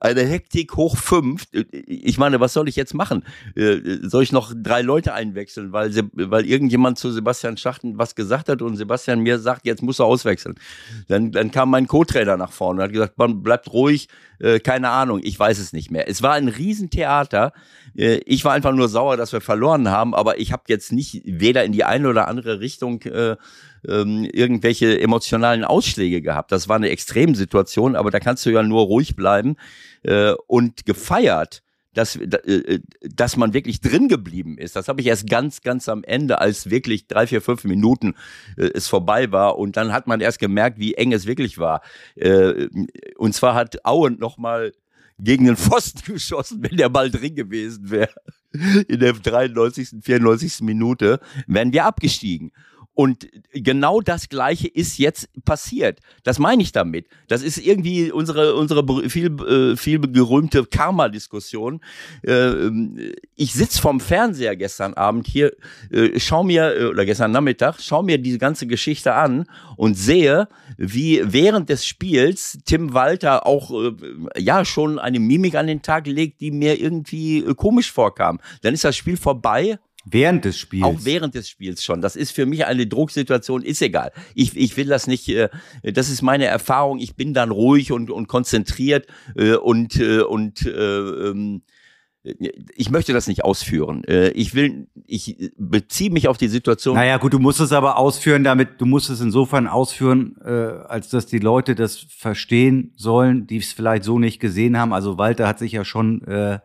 Eine Hektik hoch fünf. Ich meine, was soll ich jetzt machen? Äh, soll ich noch drei Leute einwechseln, weil, weil irgendjemand zu Sebastian Schachten was gesagt hat und Sebastian mir sagt, jetzt muss er auswechseln. Dann, dann kam mein Co-Trainer nach vorne und hat gesagt, man bleibt ruhig, äh, keine Ahnung, ich weiß es nicht mehr. Es war ein Riesentheater. Äh, ich war einfach nur sauer, dass wir verloren haben, aber ich habe jetzt nicht weder in die eine oder andere Richtung äh, ähm, irgendwelche emotionalen Ausschläge gehabt. Das war eine Extremsituation, aber da kannst du ja nur ruhig bleiben äh, und gefeiert dass, äh, dass man wirklich drin geblieben ist. Das habe ich erst ganz, ganz am Ende, als wirklich drei, vier, fünf Minuten äh, es vorbei war. Und dann hat man erst gemerkt, wie eng es wirklich war. Äh, und zwar hat Auen nochmal gegen den Pfosten geschossen, wenn der Ball drin gewesen wäre. In der 93., 94. Minute wären wir abgestiegen. Und genau das Gleiche ist jetzt passiert. Das meine ich damit. Das ist irgendwie unsere, unsere viel, äh, viel gerühmte Karma-Diskussion. Äh, ich sitz vorm Fernseher gestern Abend hier, äh, schau mir, oder gestern Nachmittag, schau mir diese ganze Geschichte an und sehe, wie während des Spiels Tim Walter auch, ja, schon eine Mimik an den Tag legt, die mir irgendwie komisch vorkam. Dann ist das Spiel vorbei Während des Spiels. Auch während des Spiels schon. Das ist für mich eine Drucksituation, ist egal. Ich, ich will das nicht, äh, das ist meine Erfahrung. Ich bin dann ruhig und, und konzentriert äh, und, äh, und äh, ähm, ich möchte das nicht ausführen. Äh, ich will, ich beziehe mich auf die Situation. Naja, gut, du musst es aber ausführen, damit, du musst es insofern ausführen, äh, als dass die Leute das verstehen sollen, die es vielleicht so nicht gesehen haben. Also Walter hat sich ja schon äh,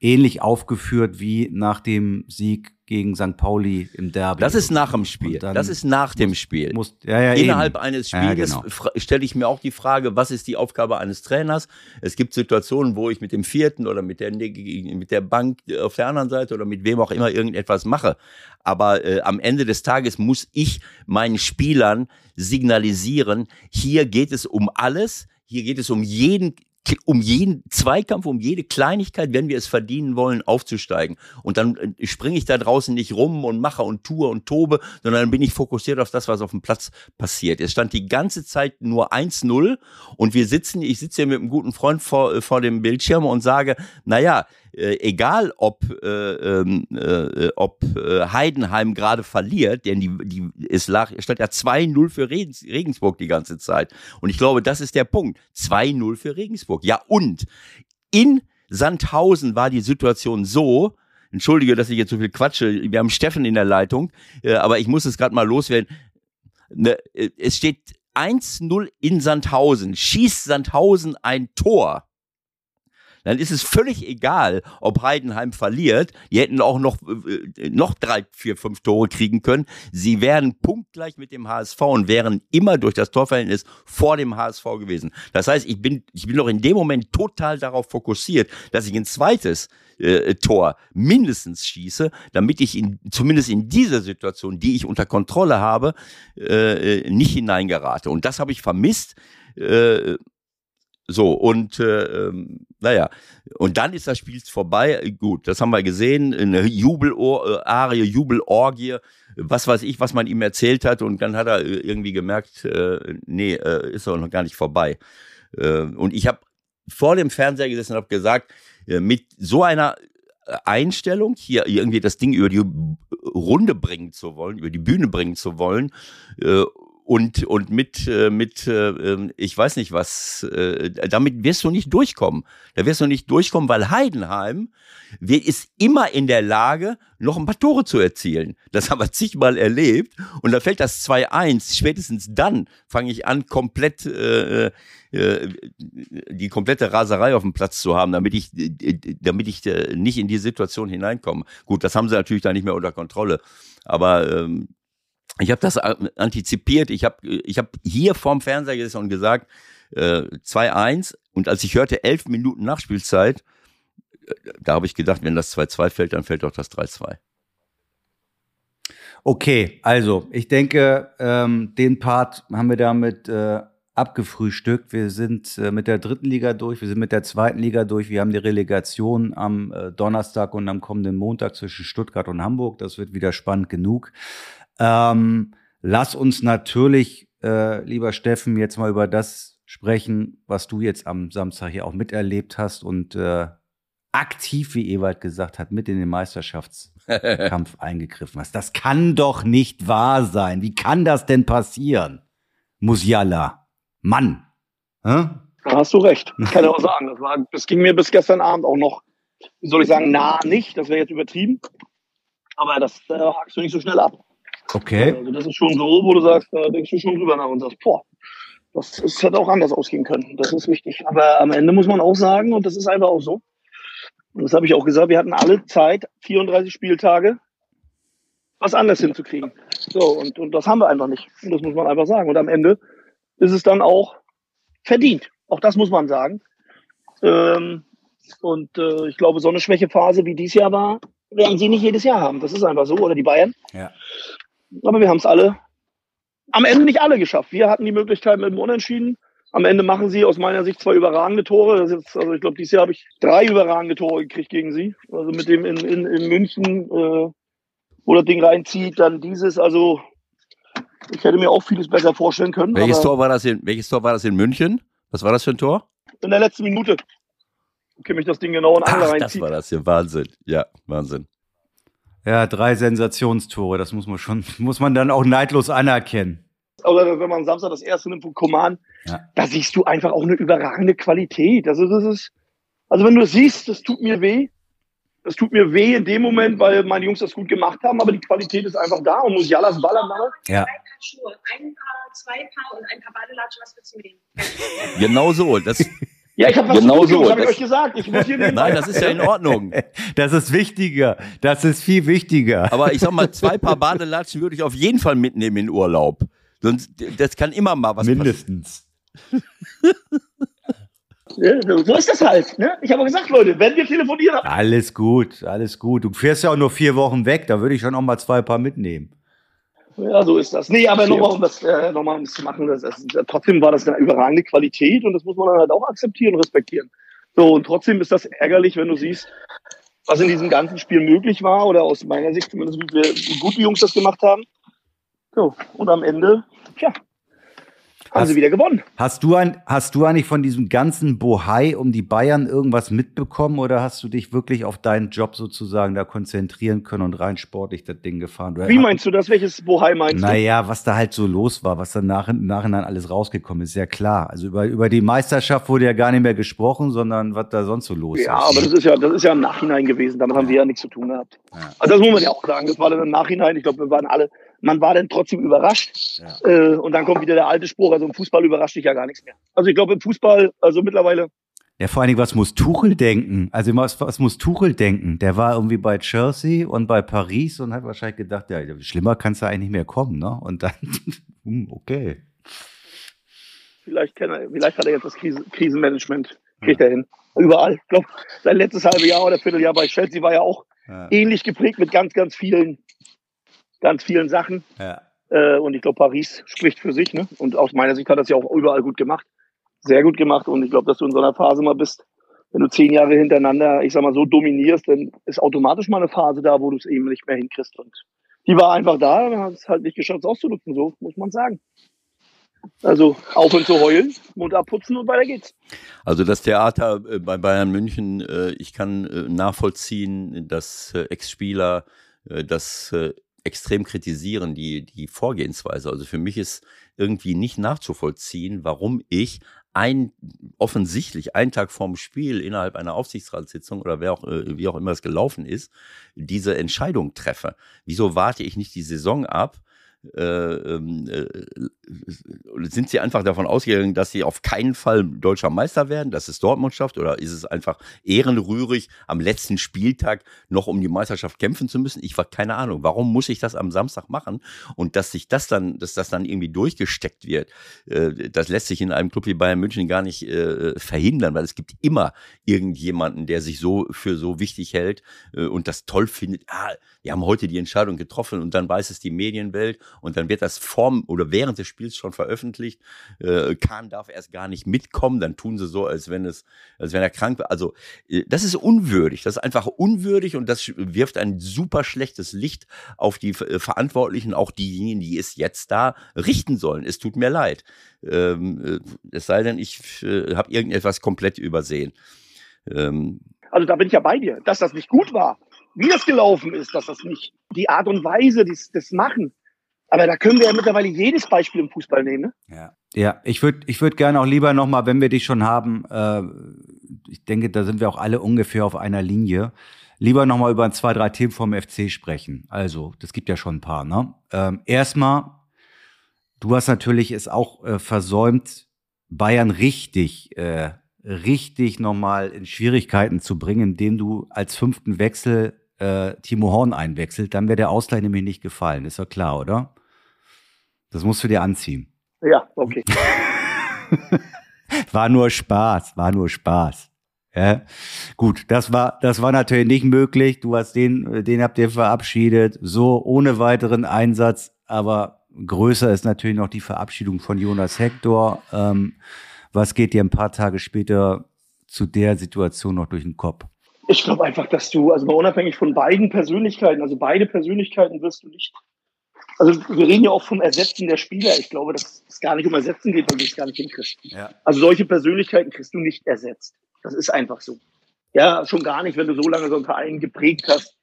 ähnlich aufgeführt wie nach dem Sieg gegen St. Pauli im Derby. Das ist nach dem Spiel. Das ist nach dem muss, Spiel. Muss, ja, ja, Innerhalb eben. eines Spieles ja, genau. stelle ich mir auch die Frage, was ist die Aufgabe eines Trainers? Es gibt Situationen, wo ich mit dem vierten oder mit der, mit der Bank auf der anderen Seite oder mit wem auch immer irgendetwas mache. Aber äh, am Ende des Tages muss ich meinen Spielern signalisieren, hier geht es um alles. Hier geht es um jeden um jeden Zweikampf, um jede Kleinigkeit, wenn wir es verdienen wollen, aufzusteigen. Und dann äh, springe ich da draußen nicht rum und mache und tue und tobe, sondern dann bin ich fokussiert auf das, was auf dem Platz passiert. Es stand die ganze Zeit nur 1-0 und wir sitzen, ich sitze hier mit einem guten Freund vor, äh, vor dem Bildschirm und sage, naja, äh, egal ob, äh, ähm, äh, ob äh, Heidenheim gerade verliert, denn die, die, es lag, stand ja 2-0 für Regensburg die ganze Zeit. Und ich glaube, das ist der Punkt. 2-0 für Regensburg. Ja, und in Sandhausen war die Situation so, entschuldige, dass ich jetzt so viel quatsche, wir haben Steffen in der Leitung, äh, aber ich muss es gerade mal loswerden. Ne, äh, es steht 1-0 in Sandhausen, schießt Sandhausen ein Tor dann ist es völlig egal, ob Heidenheim verliert. Die hätten auch noch, äh, noch drei, vier, fünf Tore kriegen können. Sie wären punktgleich mit dem HSV und wären immer durch das Torverhältnis vor dem HSV gewesen. Das heißt, ich bin, ich bin doch in dem Moment total darauf fokussiert, dass ich ein zweites äh, Tor mindestens schieße, damit ich in, zumindest in dieser Situation, die ich unter Kontrolle habe, äh, äh nicht hineingerate. Und das habe ich vermisst. Äh, so, und äh, ähm, naja, und dann ist das Spiel vorbei. Gut, das haben wir gesehen. Eine Jubelarie, Jubelorgie, was weiß ich, was man ihm erzählt hat. Und dann hat er äh, irgendwie gemerkt, äh, nee, äh, ist doch noch gar nicht vorbei. Äh, und ich habe vor dem Fernseher gesessen und habe gesagt, äh, mit so einer Einstellung, hier irgendwie das Ding über die Runde bringen zu wollen, über die Bühne bringen zu wollen, äh, und und mit äh, mit äh, ähm, ich weiß nicht was äh, damit wirst du nicht durchkommen. Da wirst du nicht durchkommen weil Heidenheim wird, ist immer in der Lage noch ein paar Tore zu erzielen. Das haben wir zigmal erlebt und da fällt das 2-1 spätestens dann fange ich an komplett äh, äh, die komplette Raserei auf dem Platz zu haben damit ich damit ich äh, nicht in die Situation hineinkomme. Gut das haben sie natürlich da nicht mehr unter Kontrolle. Aber ähm, ich habe das antizipiert. Ich habe ich hab hier vorm Fernseher gesessen und gesagt, äh, 2-1. Und als ich hörte, elf Minuten Nachspielzeit, äh, da habe ich gedacht, wenn das 2-2 fällt, dann fällt auch das 3-2. Okay, also ich denke, ähm, den Part haben wir damit äh, abgefrühstückt. Wir sind äh, mit der dritten Liga durch, wir sind mit der zweiten Liga durch. Wir haben die Relegation am äh, Donnerstag und am kommenden Montag zwischen Stuttgart und Hamburg. Das wird wieder spannend genug. Ähm, lass uns natürlich, äh, lieber Steffen, jetzt mal über das sprechen, was du jetzt am Samstag hier auch miterlebt hast und äh, aktiv, wie Ewald gesagt hat, mit in den Meisterschaftskampf eingegriffen hast. Das kann doch nicht wahr sein. Wie kann das denn passieren? Musiala. Mann. Hä? Da hast du recht. Ich kann ja auch sagen, das, war, das ging mir bis gestern Abend auch noch, wie soll ich sagen, nah nicht. Das wäre jetzt übertrieben. Aber das äh, hakst du nicht so schnell ab. Okay. Also das ist schon so, wo du sagst, da denkst du schon drüber nach und sagst, boah, das, das hätte auch anders ausgehen können. Das ist wichtig. Aber am Ende muss man auch sagen, und das ist einfach auch so, Und das habe ich auch gesagt, wir hatten alle Zeit, 34 Spieltage, was anderes hinzukriegen. So, und, und das haben wir einfach nicht. Und das muss man einfach sagen. Und am Ende ist es dann auch verdient. Auch das muss man sagen. Ähm, und äh, ich glaube, so eine Schwächephase wie dies Jahr war, werden sie nicht jedes Jahr haben. Das ist einfach so. Oder die Bayern. Ja. Aber wir haben es alle, am Ende nicht alle geschafft. Wir hatten die Möglichkeit mit dem Unentschieden. Am Ende machen sie aus meiner Sicht zwei überragende Tore. Jetzt, also ich glaube, dieses Jahr habe ich drei überragende Tore gekriegt gegen sie. Also mit dem in, in, in München, äh, wo das Ding reinzieht, dann dieses. Also ich hätte mir auch vieles besser vorstellen können. Welches Tor war das in, welches Tor war das in München? Was war das für ein Tor? in der letzten Minute. Okay, mich das Ding genau in Angel Ach, das reinzieht. war das hier. Wahnsinn. Ja, Wahnsinn. Ja, drei Sensationstore, das muss man schon, muss man dann auch neidlos anerkennen. Oder wenn man Samstag das erste nimmt von Coman, Ja. da siehst du einfach auch eine überragende Qualität. Also das ist, also wenn du es siehst, das tut mir weh. Das tut mir weh in dem Moment, weil meine Jungs das gut gemacht haben, aber die Qualität ist einfach da und Musialas Ballern mache. Ja. Drei Paar Schuhe, ein Paar, zwei Paar und ein paar Badelatschen, was willst du mit denen? Genau so. Das, Ja, ich habe was Genau zu tun, so. das habe ich euch gesagt. Ich muss hier nein, das ist ja in Ordnung. Das ist wichtiger. Das ist viel wichtiger. Aber ich sag mal, zwei Paar Badelatschen würde ich auf jeden Fall mitnehmen in Urlaub. Sonst, das kann immer mal was passieren. Mindestens. So ist das halt. Ne? Ich habe gesagt, Leute, wenn wir telefonieren, Alles gut, alles gut. Du fährst ja auch nur vier Wochen weg, da würde ich schon auch mal zwei Paar mitnehmen. Ja, so ist das. Nee, aber nochmal, um das, äh, nochmal um das zu machen, das, das, trotzdem war das eine überragende Qualität und das muss man dann halt auch akzeptieren und respektieren. So, und trotzdem ist das ärgerlich, wenn du siehst, was in diesem ganzen Spiel möglich war oder aus meiner Sicht zumindest, wie, wir, wie gut die Jungs das gemacht haben. So, und am Ende, tja, haben Hast- sie wieder gewonnen. Hast du, ein, hast du eigentlich von diesem ganzen Bohai um die Bayern irgendwas mitbekommen oder hast du dich wirklich auf deinen Job sozusagen da konzentrieren können und rein sportlich das Ding gefahren? Du- Wie meinst du das? Welches Bohai meinst du? Naja, was da halt so los war, was dann nach, im Nachhinein alles rausgekommen ist, ja klar. Also über, über die Meisterschaft wurde ja gar nicht mehr gesprochen, sondern was da sonst so los Ja, ist. aber das ist ja, das ist ja im Nachhinein gewesen. Damit haben wir ja nichts zu tun gehabt. Ja. Also das muss man ja auch sagen. Das war dann im Nachhinein. Ich glaube, wir waren alle, man war dann trotzdem überrascht. Ja. Äh, und dann kommt wieder der alte Spruch. Also im Fußball überrascht dich ja gar nichts mehr. Also ich glaube im Fußball, also mittlerweile, Ja, vor allen Dingen, was muss Tuchel denken? Also was, was muss Tuchel denken? Der war irgendwie bei Chelsea und bei Paris und hat wahrscheinlich gedacht, ja, schlimmer kannst du eigentlich nicht mehr kommen, ne? Und dann, hm, okay. vielleicht, er, vielleicht hat er jetzt das Krisen, Krisenmanagement, kriegt er hin. Überall. Ich glaube, sein letztes halbe Jahr oder Vierteljahr bei Chelsea war ja auch Ja, ähnlich geprägt mit ganz, ganz vielen, ganz vielen Sachen. ja. Äh, und ich glaube, Paris spricht für sich. Ne? Und aus meiner Sicht hat es ja auch überall gut gemacht. Sehr gut gemacht. Und ich glaube, dass du in so einer Phase mal bist, wenn du zehn Jahre hintereinander, ich sag mal, so dominierst, dann ist automatisch mal eine Phase da, wo du es eben nicht mehr hinkriegst. Und die war einfach da, wir haben es halt nicht geschafft, es auszunutzen, so muss man sagen. Also aufhören zu heulen, Mund abputzen und weiter geht's. Also das Theater äh, bei Bayern München, äh, ich kann äh, nachvollziehen, dass Ex-Spieler das extrem kritisieren, die, die Vorgehensweise. Also für mich ist irgendwie nicht nachzuvollziehen, warum ich ein, offensichtlich einen Tag vorm Spiel innerhalb einer Aufsichtsratssitzung oder wer auch, äh, wie auch immer es gelaufen ist, diese Entscheidung treffe. Wieso warte ich nicht die Saison ab? Äh, ähm, äh, sind sie einfach davon ausgegangen, dass sie auf keinen Fall deutscher Meister werden, dass es Dortmund schafft? Oder ist es einfach ehrenrührig, am letzten Spieltag noch um die Meisterschaft kämpfen zu müssen? Ich war keine Ahnung. Warum muss ich das am Samstag machen? Und dass sich das dann, dass das dann irgendwie durchgesteckt wird, äh, das lässt sich in einem Club wie Bayern München gar nicht äh, verhindern, weil es gibt immer irgendjemanden, der sich so für so wichtig hält äh, und das toll findet. Ah, wir haben heute die Entscheidung getroffen und dann weiß es die Medienwelt und dann wird das vorm oder während des Spiels schon veröffentlicht. Äh, Kahn darf erst gar nicht mitkommen, dann tun sie so, als wenn es, als wenn er krank war. Also äh, das ist unwürdig, das ist einfach unwürdig und das wirft ein super schlechtes Licht auf die äh, Verantwortlichen, auch diejenigen, die es jetzt da richten sollen. Es tut mir leid. Ähm, äh, es sei denn, ich äh, habe irgendetwas komplett übersehen. Ähm, Also da bin ich ja bei dir, dass das nicht gut war. Wie das gelaufen ist, dass das nicht die Art und Weise des, des Machen. Aber da können wir ja mittlerweile jedes Beispiel im Fußball nehmen. Ne? Ja, ja ich würde ich würd gerne auch lieber nochmal, wenn wir dich schon haben, äh, ich denke, da sind wir auch alle ungefähr auf einer Linie, lieber nochmal über ein, zwei, drei Themen vom FC sprechen. Also, das gibt ja schon ein paar. Ne? Ähm, erstmal, du hast natürlich es auch äh, versäumt, Bayern richtig äh, richtig nochmal in Schwierigkeiten zu bringen, indem du als fünften Wechsel äh, Timo Horn einwechselt, dann wäre der Ausgleich nämlich nicht gefallen. Ist doch klar, oder? Das musst du dir anziehen. Ja, okay. war nur Spaß, war nur Spaß. Ja, gut, das war, das war natürlich nicht möglich. Du hast den, den habt ihr verabschiedet, so ohne weiteren Einsatz. Aber größer ist natürlich noch die Verabschiedung von Jonas Hector. Ähm, was geht dir ein paar Tage später zu der Situation noch durch den Kopf? Ich glaube einfach, dass du, also unabhängig von beiden Persönlichkeiten, also beide Persönlichkeiten wirst du nicht. Also wir reden ja auch vom Ersetzen der Spieler. Ich glaube, dass es gar nicht um Ersetzen geht, weil du es gar nicht hinkriegst. Ja. Also solche Persönlichkeiten kriegst du nicht ersetzt. Das ist einfach so. Ja, schon gar nicht, wenn du so lange so einen Verein geprägt hast.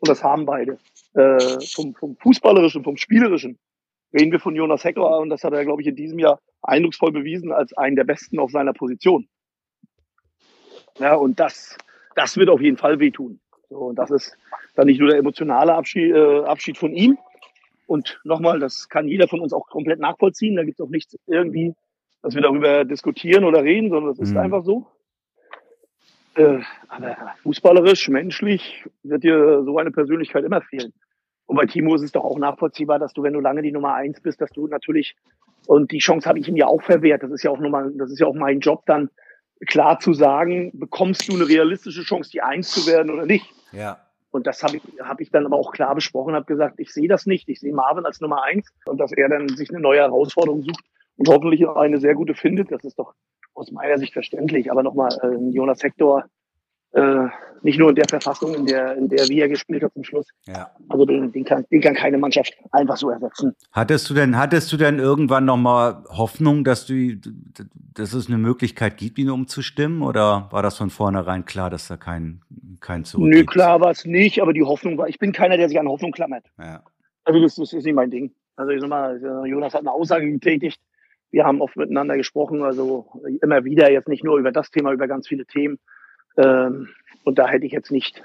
Und das haben beide. Äh, vom, vom Fußballerischen, vom Spielerischen reden wir von Jonas Hecker und das hat er, glaube ich, in diesem Jahr eindrucksvoll bewiesen als einen der Besten auf seiner Position. Ja, und das, das wird auf jeden Fall wehtun. So, und das ist dann nicht nur der emotionale Abschied, äh, Abschied von ihm. Und nochmal, das kann jeder von uns auch komplett nachvollziehen. Da gibt es auch nichts irgendwie, dass wir darüber diskutieren oder reden, sondern das ist Mhm. einfach so. Äh, aber fußballerisch, menschlich wird dir so eine Persönlichkeit immer fehlen. Und bei Timo ist es doch auch nachvollziehbar, dass du, wenn du lange die Nummer eins bist, dass du natürlich, und die Chance habe ich ihm ja auch verwehrt, das ist ja auch nochmal, das ist ja auch mein Job dann, klar zu sagen, bekommst du eine realistische Chance, die Eins zu werden oder nicht. Ja. Und das habe ich, hab ich dann aber auch klar besprochen, habe gesagt, ich sehe das nicht. Ich sehe Marvin als Nummer eins und dass er dann sich eine neue Herausforderung sucht und hoffentlich auch eine sehr gute findet. Das ist doch aus meiner Sicht verständlich. Aber nochmal, äh, Jonas Hector, äh, nicht nur in der Verfassung, in der, in der wie er gespielt hat zum Schluss. Ja. Also den, den, kann, den kann keine Mannschaft einfach so ersetzen. Hattest du denn, hattest du denn irgendwann noch mal Hoffnung, dass du, dass es eine Möglichkeit gibt, ihn umzustimmen? Oder war das von vornherein klar, dass da kein, kein Zurück Nö, gibt? klar war es nicht, aber die Hoffnung war, ich bin keiner, der sich an Hoffnung klammert. Ja. Also das, das ist nicht mein Ding. Also ich sag mal, Jonas hat eine Aussage getätigt. Wir haben oft miteinander gesprochen, also immer wieder, jetzt nicht nur über das Thema, über ganz viele Themen. Ähm, und da hätte ich jetzt nicht,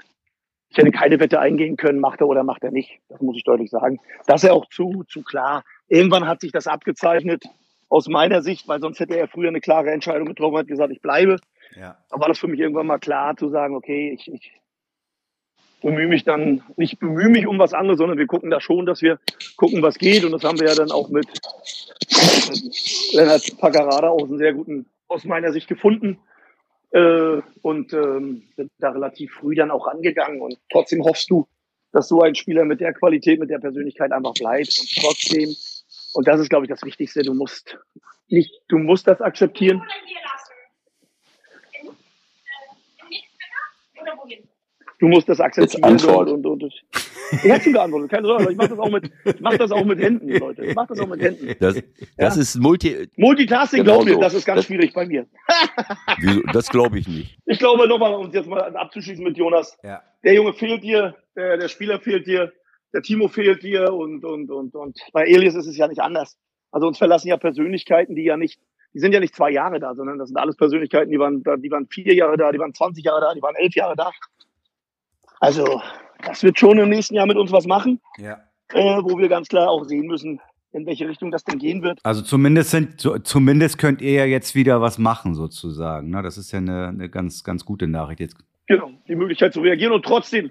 ich hätte keine Wette eingehen können, macht er oder macht er nicht. Das muss ich deutlich sagen. Das ist ja auch zu, zu klar. Irgendwann hat sich das abgezeichnet, aus meiner Sicht, weil sonst hätte er früher eine klare Entscheidung getroffen, hat gesagt, ich bleibe. Ja. Da war das für mich irgendwann mal klar zu sagen, okay, ich, ich bemühe mich dann, nicht bemühe mich um was anderes, sondern wir gucken da schon, dass wir gucken, was geht. Und das haben wir ja dann auch mit Lennart Paccarada auch einen sehr guten, aus meiner Sicht gefunden. Äh, und ähm, sind da relativ früh dann auch angegangen. Und trotzdem hoffst du, dass so ein Spieler mit der Qualität, mit der Persönlichkeit einfach bleibt. Und trotzdem, und das ist, glaube ich, das Wichtigste, du musst nicht, du musst das akzeptieren. Oder äh, wohin? Du musst das akzeptieren Jetzt Antwort. und, und, und. Ich hätte schon geantwortet, keine Sorge. Ich mache das auch mit, ich mache das auch mit Händen, Leute. Ich mache das auch mit Händen. Das, das ist Multi. Multitasking, Genau glaube ich, so. das ist ganz Das- schwierig bei mir. Wieso? Das glaube ich nicht. Ich glaube nochmal, um jetzt mal abzuschließen mit Jonas. Ja. Der Junge fehlt dir, der, der Spieler fehlt dir, der Timo fehlt dir und, und, und, und bei Elias ist es ja nicht anders. Also uns verlassen ja Persönlichkeiten, die ja nicht, die sind ja nicht zwei Jahre da, sondern das sind alles Persönlichkeiten, die waren, da- die waren vier Jahre da, die waren 20 Jahre da, die waren elf Jahre da. Also, das wird schon im nächsten Jahr mit uns was machen, ja. äh, wo wir ganz klar auch sehen müssen, in welche Richtung das denn gehen wird. Also zumindest sind, so, zumindest könnt ihr ja jetzt wieder was machen, sozusagen. Ne? Das ist ja eine, eine ganz, ganz gute Nachricht jetzt. Genau, die Möglichkeit zu reagieren und trotzdem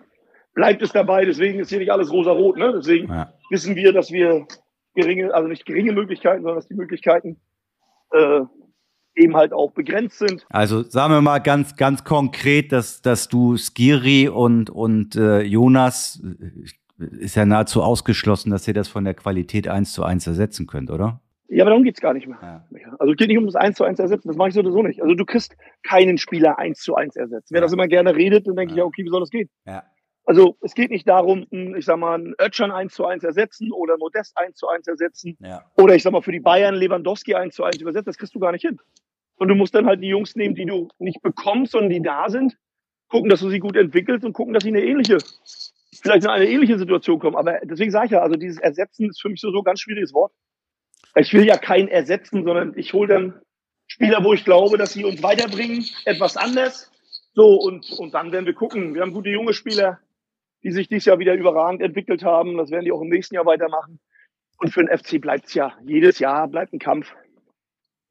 bleibt es dabei. Deswegen ist hier nicht alles rosa-rot. Ne? Deswegen Ja. wissen wir, dass wir geringe, also nicht geringe Möglichkeiten, sondern dass die Möglichkeiten äh, eben halt auch begrenzt sind. Also sagen wir mal ganz, ganz konkret, dass, dass du Skiri und, und äh, Jonas äh, ist ja nahezu ausgeschlossen, dass ihr das von der Qualität eins zu eins ersetzen könnt, oder? Ja, aber darum geht's gar nicht mehr. Ja. Also es geht nicht um das eins zu eins ersetzen, das mache ich sowieso nicht. Also du kriegst keinen Spieler eins zu eins ersetzt. Wer Ja. das immer gerne redet, dann denke ich, Ja. ja, okay, wie soll das gehen? Ja. Also es geht nicht darum, einen, ich sag mal, einen Ötschern eins zu eins ersetzen oder Modest eins zu eins ersetzen Ja. oder ich sag mal für die Bayern Lewandowski eins zu eins übersetzen, das kriegst du gar nicht hin. Und du musst dann halt die Jungs nehmen, die du nicht bekommst, sondern die da sind, gucken, dass du sie gut entwickelst und gucken, dass sie eine ähnliche, vielleicht in eine ähnliche Situation kommen. Aber deswegen sage ich ja, also dieses Ersetzen ist für mich so so ein ganz schwieriges Wort. Ich will ja keinen ersetzen, sondern ich hole dann Spieler, wo ich glaube, dass sie uns weiterbringen, etwas anders. So, und, und dann werden wir gucken. Wir haben gute junge Spieler, die sich dieses Jahr wieder überragend entwickelt haben. Das werden die auch im nächsten Jahr weitermachen. Und für den FC bleibt's ja, jedes Jahr bleibt ein Kampf.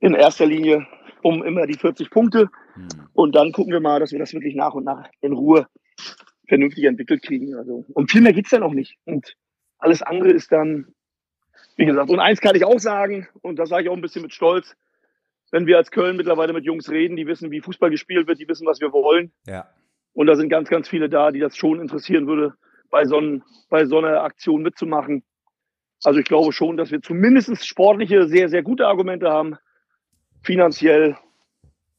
In erster Linie um immer die 40 Punkte. Hm. Und dann gucken wir mal, dass wir das wirklich nach und nach in Ruhe vernünftig entwickelt kriegen. Also, und viel mehr geht's dann auch nicht. Und alles andere ist dann, wie gesagt, und eins kann ich auch sagen, und das sage ich auch ein bisschen mit Stolz, wenn wir als Köln mittlerweile mit Jungs reden, die wissen, wie Fußball gespielt wird, die wissen, was wir wollen. Ja. Und da sind ganz, ganz viele da, die das schon interessieren würde, bei so, ein, bei so einer Aktion mitzumachen. Also ich glaube schon, dass wir zumindest sportliche, sehr, sehr gute Argumente haben. Finanziell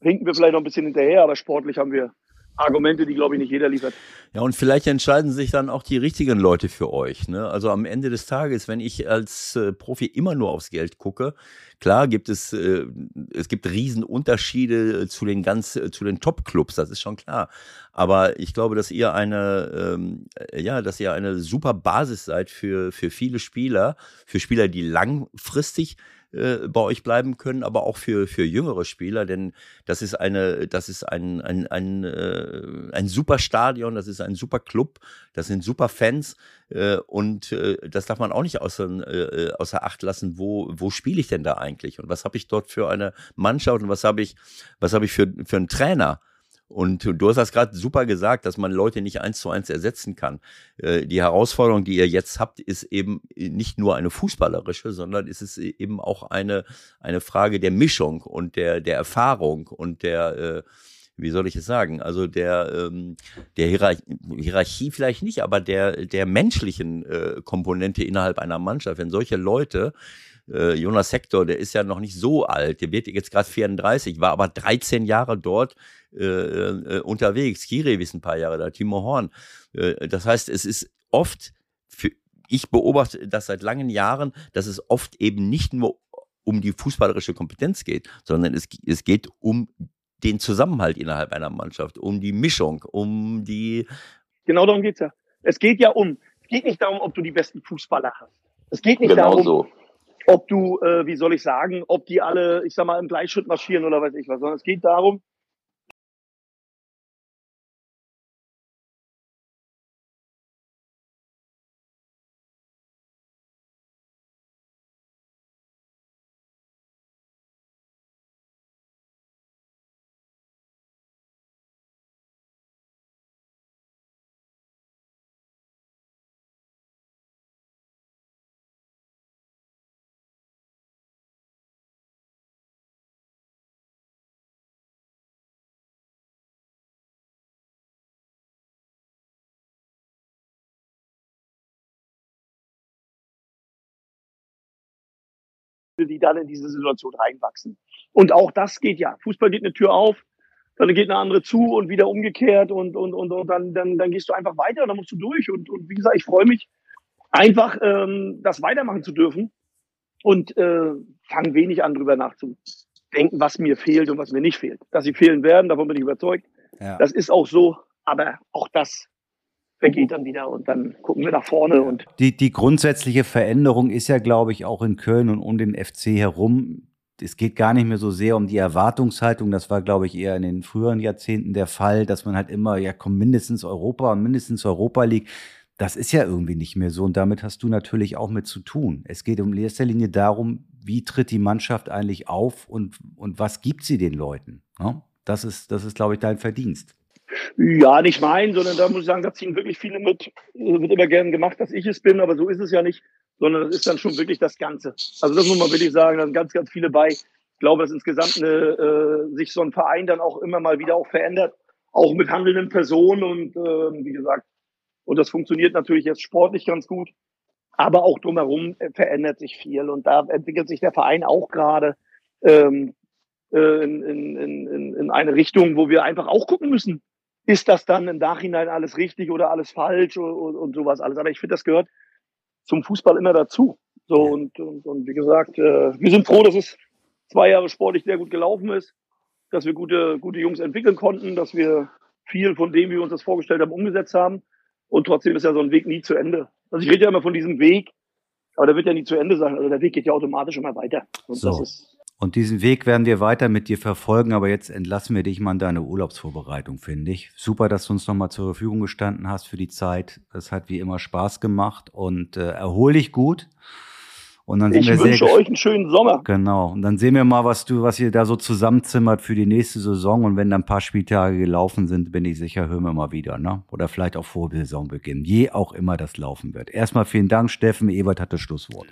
hinken wir vielleicht noch ein bisschen hinterher, aber sportlich haben wir Argumente, die, glaube ich, nicht jeder liefert. Ja, und vielleicht entscheiden sich dann auch die richtigen Leute für euch. Ne? Also am Ende des Tages, wenn ich als äh, Profi immer nur aufs Geld gucke, klar gibt es, äh, es gibt Riesenunterschiede zu den ganz, äh, zu den Top-Clubs, das ist schon klar. Aber ich glaube, dass ihr eine, ähm, ja, dass ihr eine super Basis seid für, für viele Spieler, für Spieler, die langfristig äh, bei euch bleiben können, aber auch für, für jüngere Spieler, denn das ist eine, das ist ein, ein, ein, äh, ein super Stadion, das ist ein super Club, das sind super Fans äh, und äh, das darf man auch nicht außer, äh, außer Acht lassen, wo, wo spiele ich denn da eigentlich und was habe ich dort für eine Mannschaft und was habe ich, was habe ich für, für einen Trainer? Und du hast das gerade super gesagt, dass man Leute nicht eins zu eins ersetzen kann. Äh, die Herausforderung, die ihr jetzt habt, ist eben nicht nur eine fußballerische, sondern ist es eben auch eine, eine Frage der Mischung und der, der Erfahrung und der, äh, wie soll ich es sagen, also der, ähm, der Hierarchie, Hierarchie vielleicht nicht, aber der, der menschlichen äh, Komponente innerhalb einer Mannschaft. Wenn solche Leute äh, Jonas Hector, der ist ja noch nicht so alt, der wird jetzt gerade 34, war aber 13 Jahre dort äh, äh, unterwegs. Kire ist ein paar Jahre da, Timo Horn. Äh, das heißt, es ist oft, für, ich beobachte das seit langen Jahren, dass es oft eben nicht nur um die fußballerische Kompetenz geht, sondern es, es geht um den Zusammenhalt innerhalb einer Mannschaft, um die Mischung, um die. Genau darum geht's ja. Es geht ja um, es geht nicht darum, ob du die besten Fußballer hast. Es geht nicht Genau darum, so. Ob du, äh, wie soll ich sagen, ob die alle, ich sag mal, im Gleichschritt marschieren oder weiß ich was, sondern es geht darum, die dann in diese Situation reinwachsen. Und auch das geht ja. Fußball geht eine Tür auf, dann geht eine andere zu und wieder umgekehrt und, und, und, und dann, dann, dann gehst du einfach weiter und dann musst du durch. Und, und wie gesagt, ich freue mich einfach, ähm, das weitermachen zu dürfen und äh, fange wenig an, drüber nachzudenken, was mir fehlt und was mir nicht fehlt. Dass sie fehlen werden, davon bin ich überzeugt. Ja. Das ist auch so, aber auch das vergeht dann wieder und dann gucken wir nach vorne und Die, die grundsätzliche Veränderung ist ja, glaube ich, auch in Köln und um den FC herum. Es geht gar nicht mehr so sehr um die Erwartungshaltung. Das war, glaube ich, eher in den früheren Jahrzehnten der Fall, dass man halt immer, ja, komm, mindestens Europa und mindestens Europa League. Das ist ja irgendwie nicht mehr so. Und damit hast du natürlich auch mit zu tun. Es geht um erster Linie darum, wie tritt die Mannschaft eigentlich auf und, und was gibt sie den Leuten? Ne? Das ist, das ist, glaube ich, dein Verdienst. Ja, nicht mein, sondern da muss ich sagen, da ziehen wirklich viele mit. Wird immer gern gemacht, dass ich es bin, aber so ist es ja nicht, sondern das ist dann schon wirklich das Ganze. Also das muss man wirklich sagen, da sind ganz, ganz viele bei. Ich glaube, dass insgesamt eine, äh, sich so ein Verein dann auch immer mal wieder auch verändert, auch mit handelnden Personen und äh, wie gesagt, und das funktioniert natürlich jetzt sportlich ganz gut, aber auch drumherum äh, verändert sich viel und da entwickelt sich der Verein auch gerade ähm, äh, in, in, in, in eine Richtung, wo wir einfach auch gucken müssen, ist das dann im Nachhinein alles richtig oder alles falsch und, und, und sowas alles. Aber ich finde, das gehört zum Fußball immer dazu. So und, und, und wie gesagt, äh, wir sind froh, dass es zwei Jahre sportlich sehr gut gelaufen ist, dass wir gute, gute Jungs entwickeln konnten, dass wir viel von dem, wie wir uns das vorgestellt haben, umgesetzt haben. Und trotzdem ist ja so ein Weg nie zu Ende. Also ich rede ja immer von diesem Weg, aber der wird ja nie zu Ende sein. Also der Weg geht ja automatisch immer weiter. Und So. das ist Und diesen Weg werden wir weiter mit dir verfolgen, aber jetzt entlassen wir dich mal in deine Urlaubsvorbereitung, finde ich. Super, dass du uns nochmal zur Verfügung gestanden hast für die Zeit. Das hat wie immer Spaß gemacht und äh, erhol dich gut. Und dann sind Ich wünsche euch einen schönen Sommer. Genau. Und dann sehen wir mal, was du, was ihr da so zusammenzimmert für die nächste Saison. Und wenn dann ein paar Spieltage gelaufen sind, bin ich sicher, hören wir mal wieder, ne? Oder vielleicht auch vor Saisonbeginn. Je auch immer das laufen wird. Erstmal vielen Dank, Steffen. Ewald hat das Schlusswort.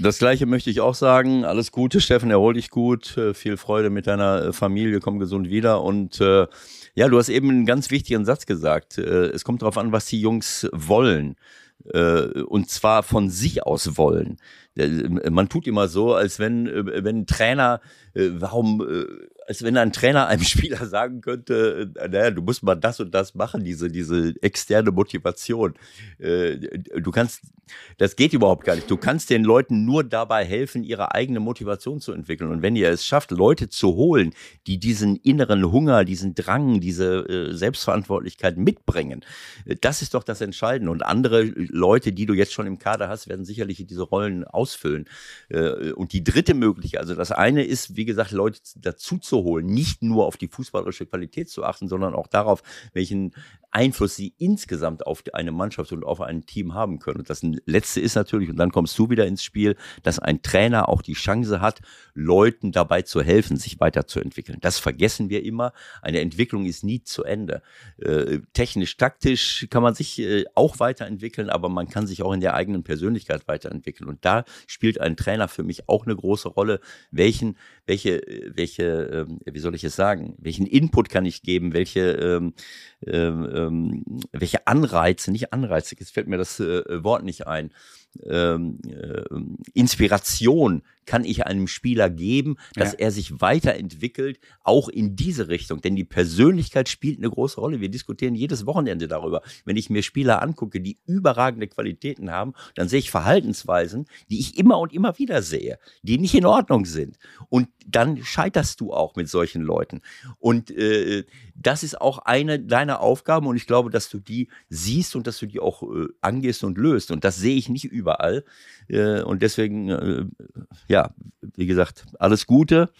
Das gleiche möchte ich auch sagen. Alles Gute, Steffen, erhol dich gut. Äh, Viel Freude mit deiner äh, Familie, komm gesund wieder. Und äh, ja, du hast eben einen ganz wichtigen Satz gesagt. Äh, es kommt darauf an, was die Jungs wollen. Äh, und zwar von sich aus wollen. Äh, Man tut immer so, als wenn, äh, wenn ein Trainer, warum, als wenn ein Trainer einem Spieler sagen könnte, äh, naja, du musst mal das und das machen, diese, diese externe Motivation. Äh, Du kannst, das geht überhaupt gar nicht. Du kannst den Leuten nur dabei helfen, ihre eigene Motivation zu entwickeln. Und wenn ihr es schafft, Leute zu holen, die diesen inneren Hunger, diesen Drang, diese äh, Selbstverantwortlichkeit mitbringen, das ist doch das Entscheidende. Und andere Leute, die du jetzt schon im Kader hast, werden sicherlich diese Rollen ausfüllen. Und die dritte Möglichkeit, also das eine ist, wie gesagt, Leute dazu zu holen, nicht nur auf die fußballerische Qualität zu achten, sondern auch darauf, welchen Einfluss sie insgesamt auf eine Mannschaft und auf ein Team haben können. Und das Letzte ist natürlich, und dann kommst du wieder ins Spiel, dass ein Trainer auch die Chance hat, Leuten dabei zu helfen, sich weiterzuentwickeln. Das vergessen wir immer. Eine Entwicklung ist nie zu Ende. Äh, technisch, taktisch kann man sich äh, auch weiterentwickeln, aber man kann sich auch in der eigenen Persönlichkeit weiterentwickeln. Und da spielt ein Trainer für mich auch eine große Rolle. Welchen, welche, äh, welche, ähm, wie soll ich es sagen, welchen Input kann ich geben, welche, ähm, ähm, ähm, welche Anreize, nicht Anreize, jetzt fällt mir das äh, Wort nicht ein, ähm, äh, Inspiration kann ich einem Spieler geben, dass Ja. er sich weiterentwickelt, auch in diese Richtung. Denn die Persönlichkeit spielt eine große Rolle. Wir diskutieren jedes Wochenende darüber. Wenn ich mir Spieler angucke, die überragende Qualitäten haben, dann sehe ich Verhaltensweisen, die ich immer und immer wieder sehe, die nicht in Ordnung sind. Und dann scheiterst du auch mit solchen Leuten. Und äh, das ist auch eine deiner Aufgaben und ich glaube, dass du die siehst und dass du die auch äh, angehst und löst. Und das sehe ich nicht überall. Äh, und deswegen, äh, ja, wie gesagt, alles Gute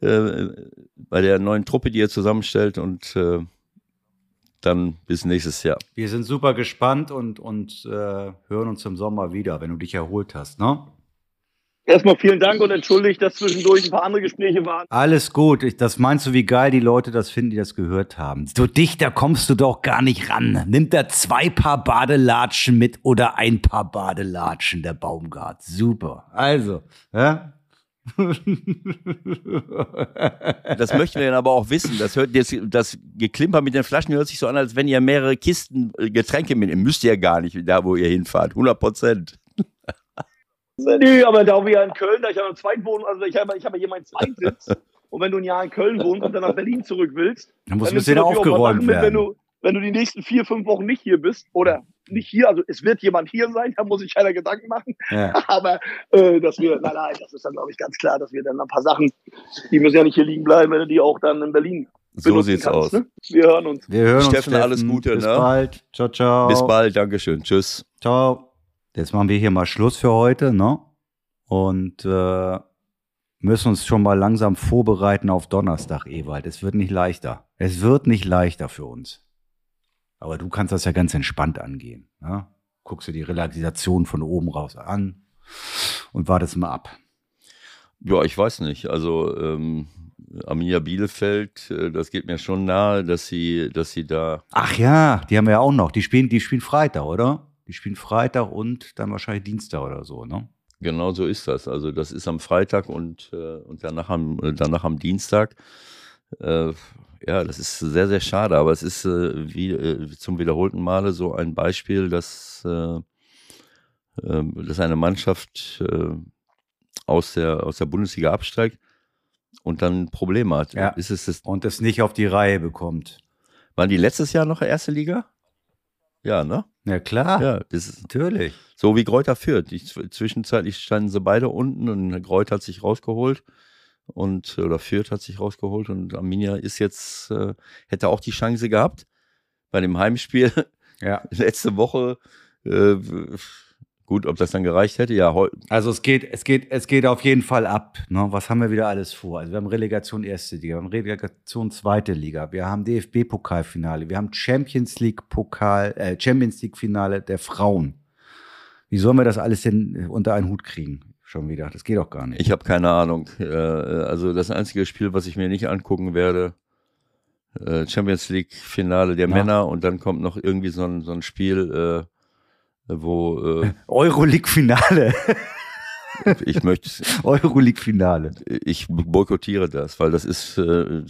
äh, bei der neuen Truppe, die ihr zusammenstellt und äh, dann bis nächstes Jahr. Wir sind super gespannt und, und äh, hören uns im Sommer wieder, wenn du dich erholt hast, ne? Erstmal vielen Dank und entschuldigt, dass zwischendurch ein paar andere Gespräche waren. Alles gut. Ich, das meinst du, wie geil die Leute das finden, die das gehört haben. So dichter kommst du doch gar nicht ran. Nimmt er zwei Paar Badelatschen mit oder ein Paar Badelatschen, der Baumgart. Super. Also, ja? Das möchten wir dann aber auch wissen. Das, hört, das, das Geklimper mit den Flaschen hört sich so an, als wenn ihr mehrere Kisten äh, Getränke mitnehmt. Müsst ihr gar nicht, da wo ihr hinfahrt. 100 Prozent. Nee, aber da wir ja in Köln, da ich ja eine Zweitwohnung, also ich habe ich habe hier meinen Zweitsitz. Und wenn du ein Jahr in Köln wohnst und dann nach Berlin zurück willst, Dann muss ein bisschen aufgeräumt mit, wenn werden. du, wenn du die nächsten vier, fünf Wochen nicht hier bist oder nicht hier, also es wird jemand hier sein, da muss ich keiner Gedanken machen, Ja. aber äh, dass wir, nein, nein, das ist dann glaube ich ganz klar, dass wir dann ein paar Sachen, die müssen ja nicht hier liegen bleiben, wenn du die auch dann in Berlin So sieht's kannst, aus. Ne? Wir hören uns. Wir hören Steffen, uns. alles Gute, Bis ne? bald. Ciao, ciao. Bis bald. Dankeschön. Tschüss. Ciao. Jetzt machen wir hier mal Schluss für heute, ne? Und äh, müssen uns schon mal langsam vorbereiten auf Donnerstag, Ewald. Es wird nicht leichter. Es wird nicht leichter für uns. Aber du kannst das ja ganz entspannt angehen. Ne? Guckst du die Relaxation von oben raus an und wartest mal ab. Ja, ich weiß nicht. Also ähm, Arminia Bielefeld, äh, das geht mir schon nahe, dass sie, dass sie da. Ach ja, die haben wir ja auch noch. Die spielen, die spielen Freitag, oder? Die spielen Freitag und dann wahrscheinlich Dienstag oder so, ne? Genau so ist das. Also das ist am Freitag und, äh, und danach, am, äh, danach am Dienstag. Äh, ja, das ist sehr, sehr schade, aber es ist äh, wie äh, zum wiederholten Male so ein Beispiel, dass, äh, äh, dass eine Mannschaft aus, der, aus der Bundesliga absteigt und dann Probleme hat. Ja. Ist es das, Und es nicht auf die Reihe bekommt. waren die letztes Jahr noch erste Liga? Ja, ne? Ja, klar. Ja, das ist Natürlich. so wie Greuther führt. Die, zwischenzeitlich standen sie beide unten und Greuther hat sich rausgeholt und oder Fürth hat sich rausgeholt und Arminia ist jetzt äh, hätte auch die Chance gehabt bei dem Heimspiel Ja. letzte Woche. Äh, gut, ob das dann gereicht hätte, ja. Also es geht, es geht, es geht auf jeden Fall ab. Ne? Was haben wir wieder alles vor? Also wir haben Relegation erste Liga, wir haben Relegation zweite Liga, wir haben DFB-Pokalfinale, wir haben Champions League Pokal, äh, Champions League Finale der Frauen. Wie sollen wir das alles denn unter einen Hut kriegen? schon wieder. Das geht doch gar nicht. Ich habe keine Ahnung. Äh, also das einzige Spiel, was ich mir nicht angucken werde, äh, Champions League Finale der Ja. Männer und dann kommt noch irgendwie so ein, so ein Spiel, äh, wo äh, Euroleague-Finale. ich möchte, Euroleague-Finale. ich boykottiere das, weil das ist äh,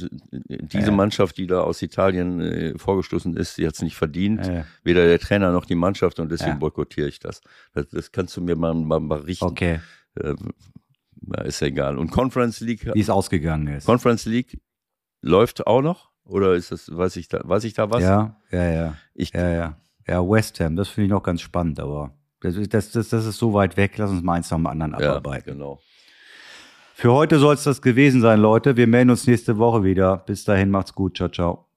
diese Ja. Mannschaft, die da aus Italien äh, vorgestoßen ist, die hat es nicht verdient. Äh, Weder der Trainer noch die Mannschaft und deswegen Ja. boykottiere ich das. das. Das kannst du mir mal, mal berichten. okay, Äh, na, ist ja egal. Und Conference League, wie es ausgegangen ist. Conference League läuft auch noch? Oder ist das, weiß ich da, weiß ich da was? Ja, ja, ja. Ich, Ja, ja. Ja, West Ham, das finde ich noch ganz spannend, aber das, ist- das, das, das ist so weit weg. Lass uns mal eins nach dem anderen ja, abarbeiten. genau. Für heute soll es das gewesen sein, Leute. Wir melden uns nächste Woche wieder. Bis dahin, macht's gut. Ciao, ciao.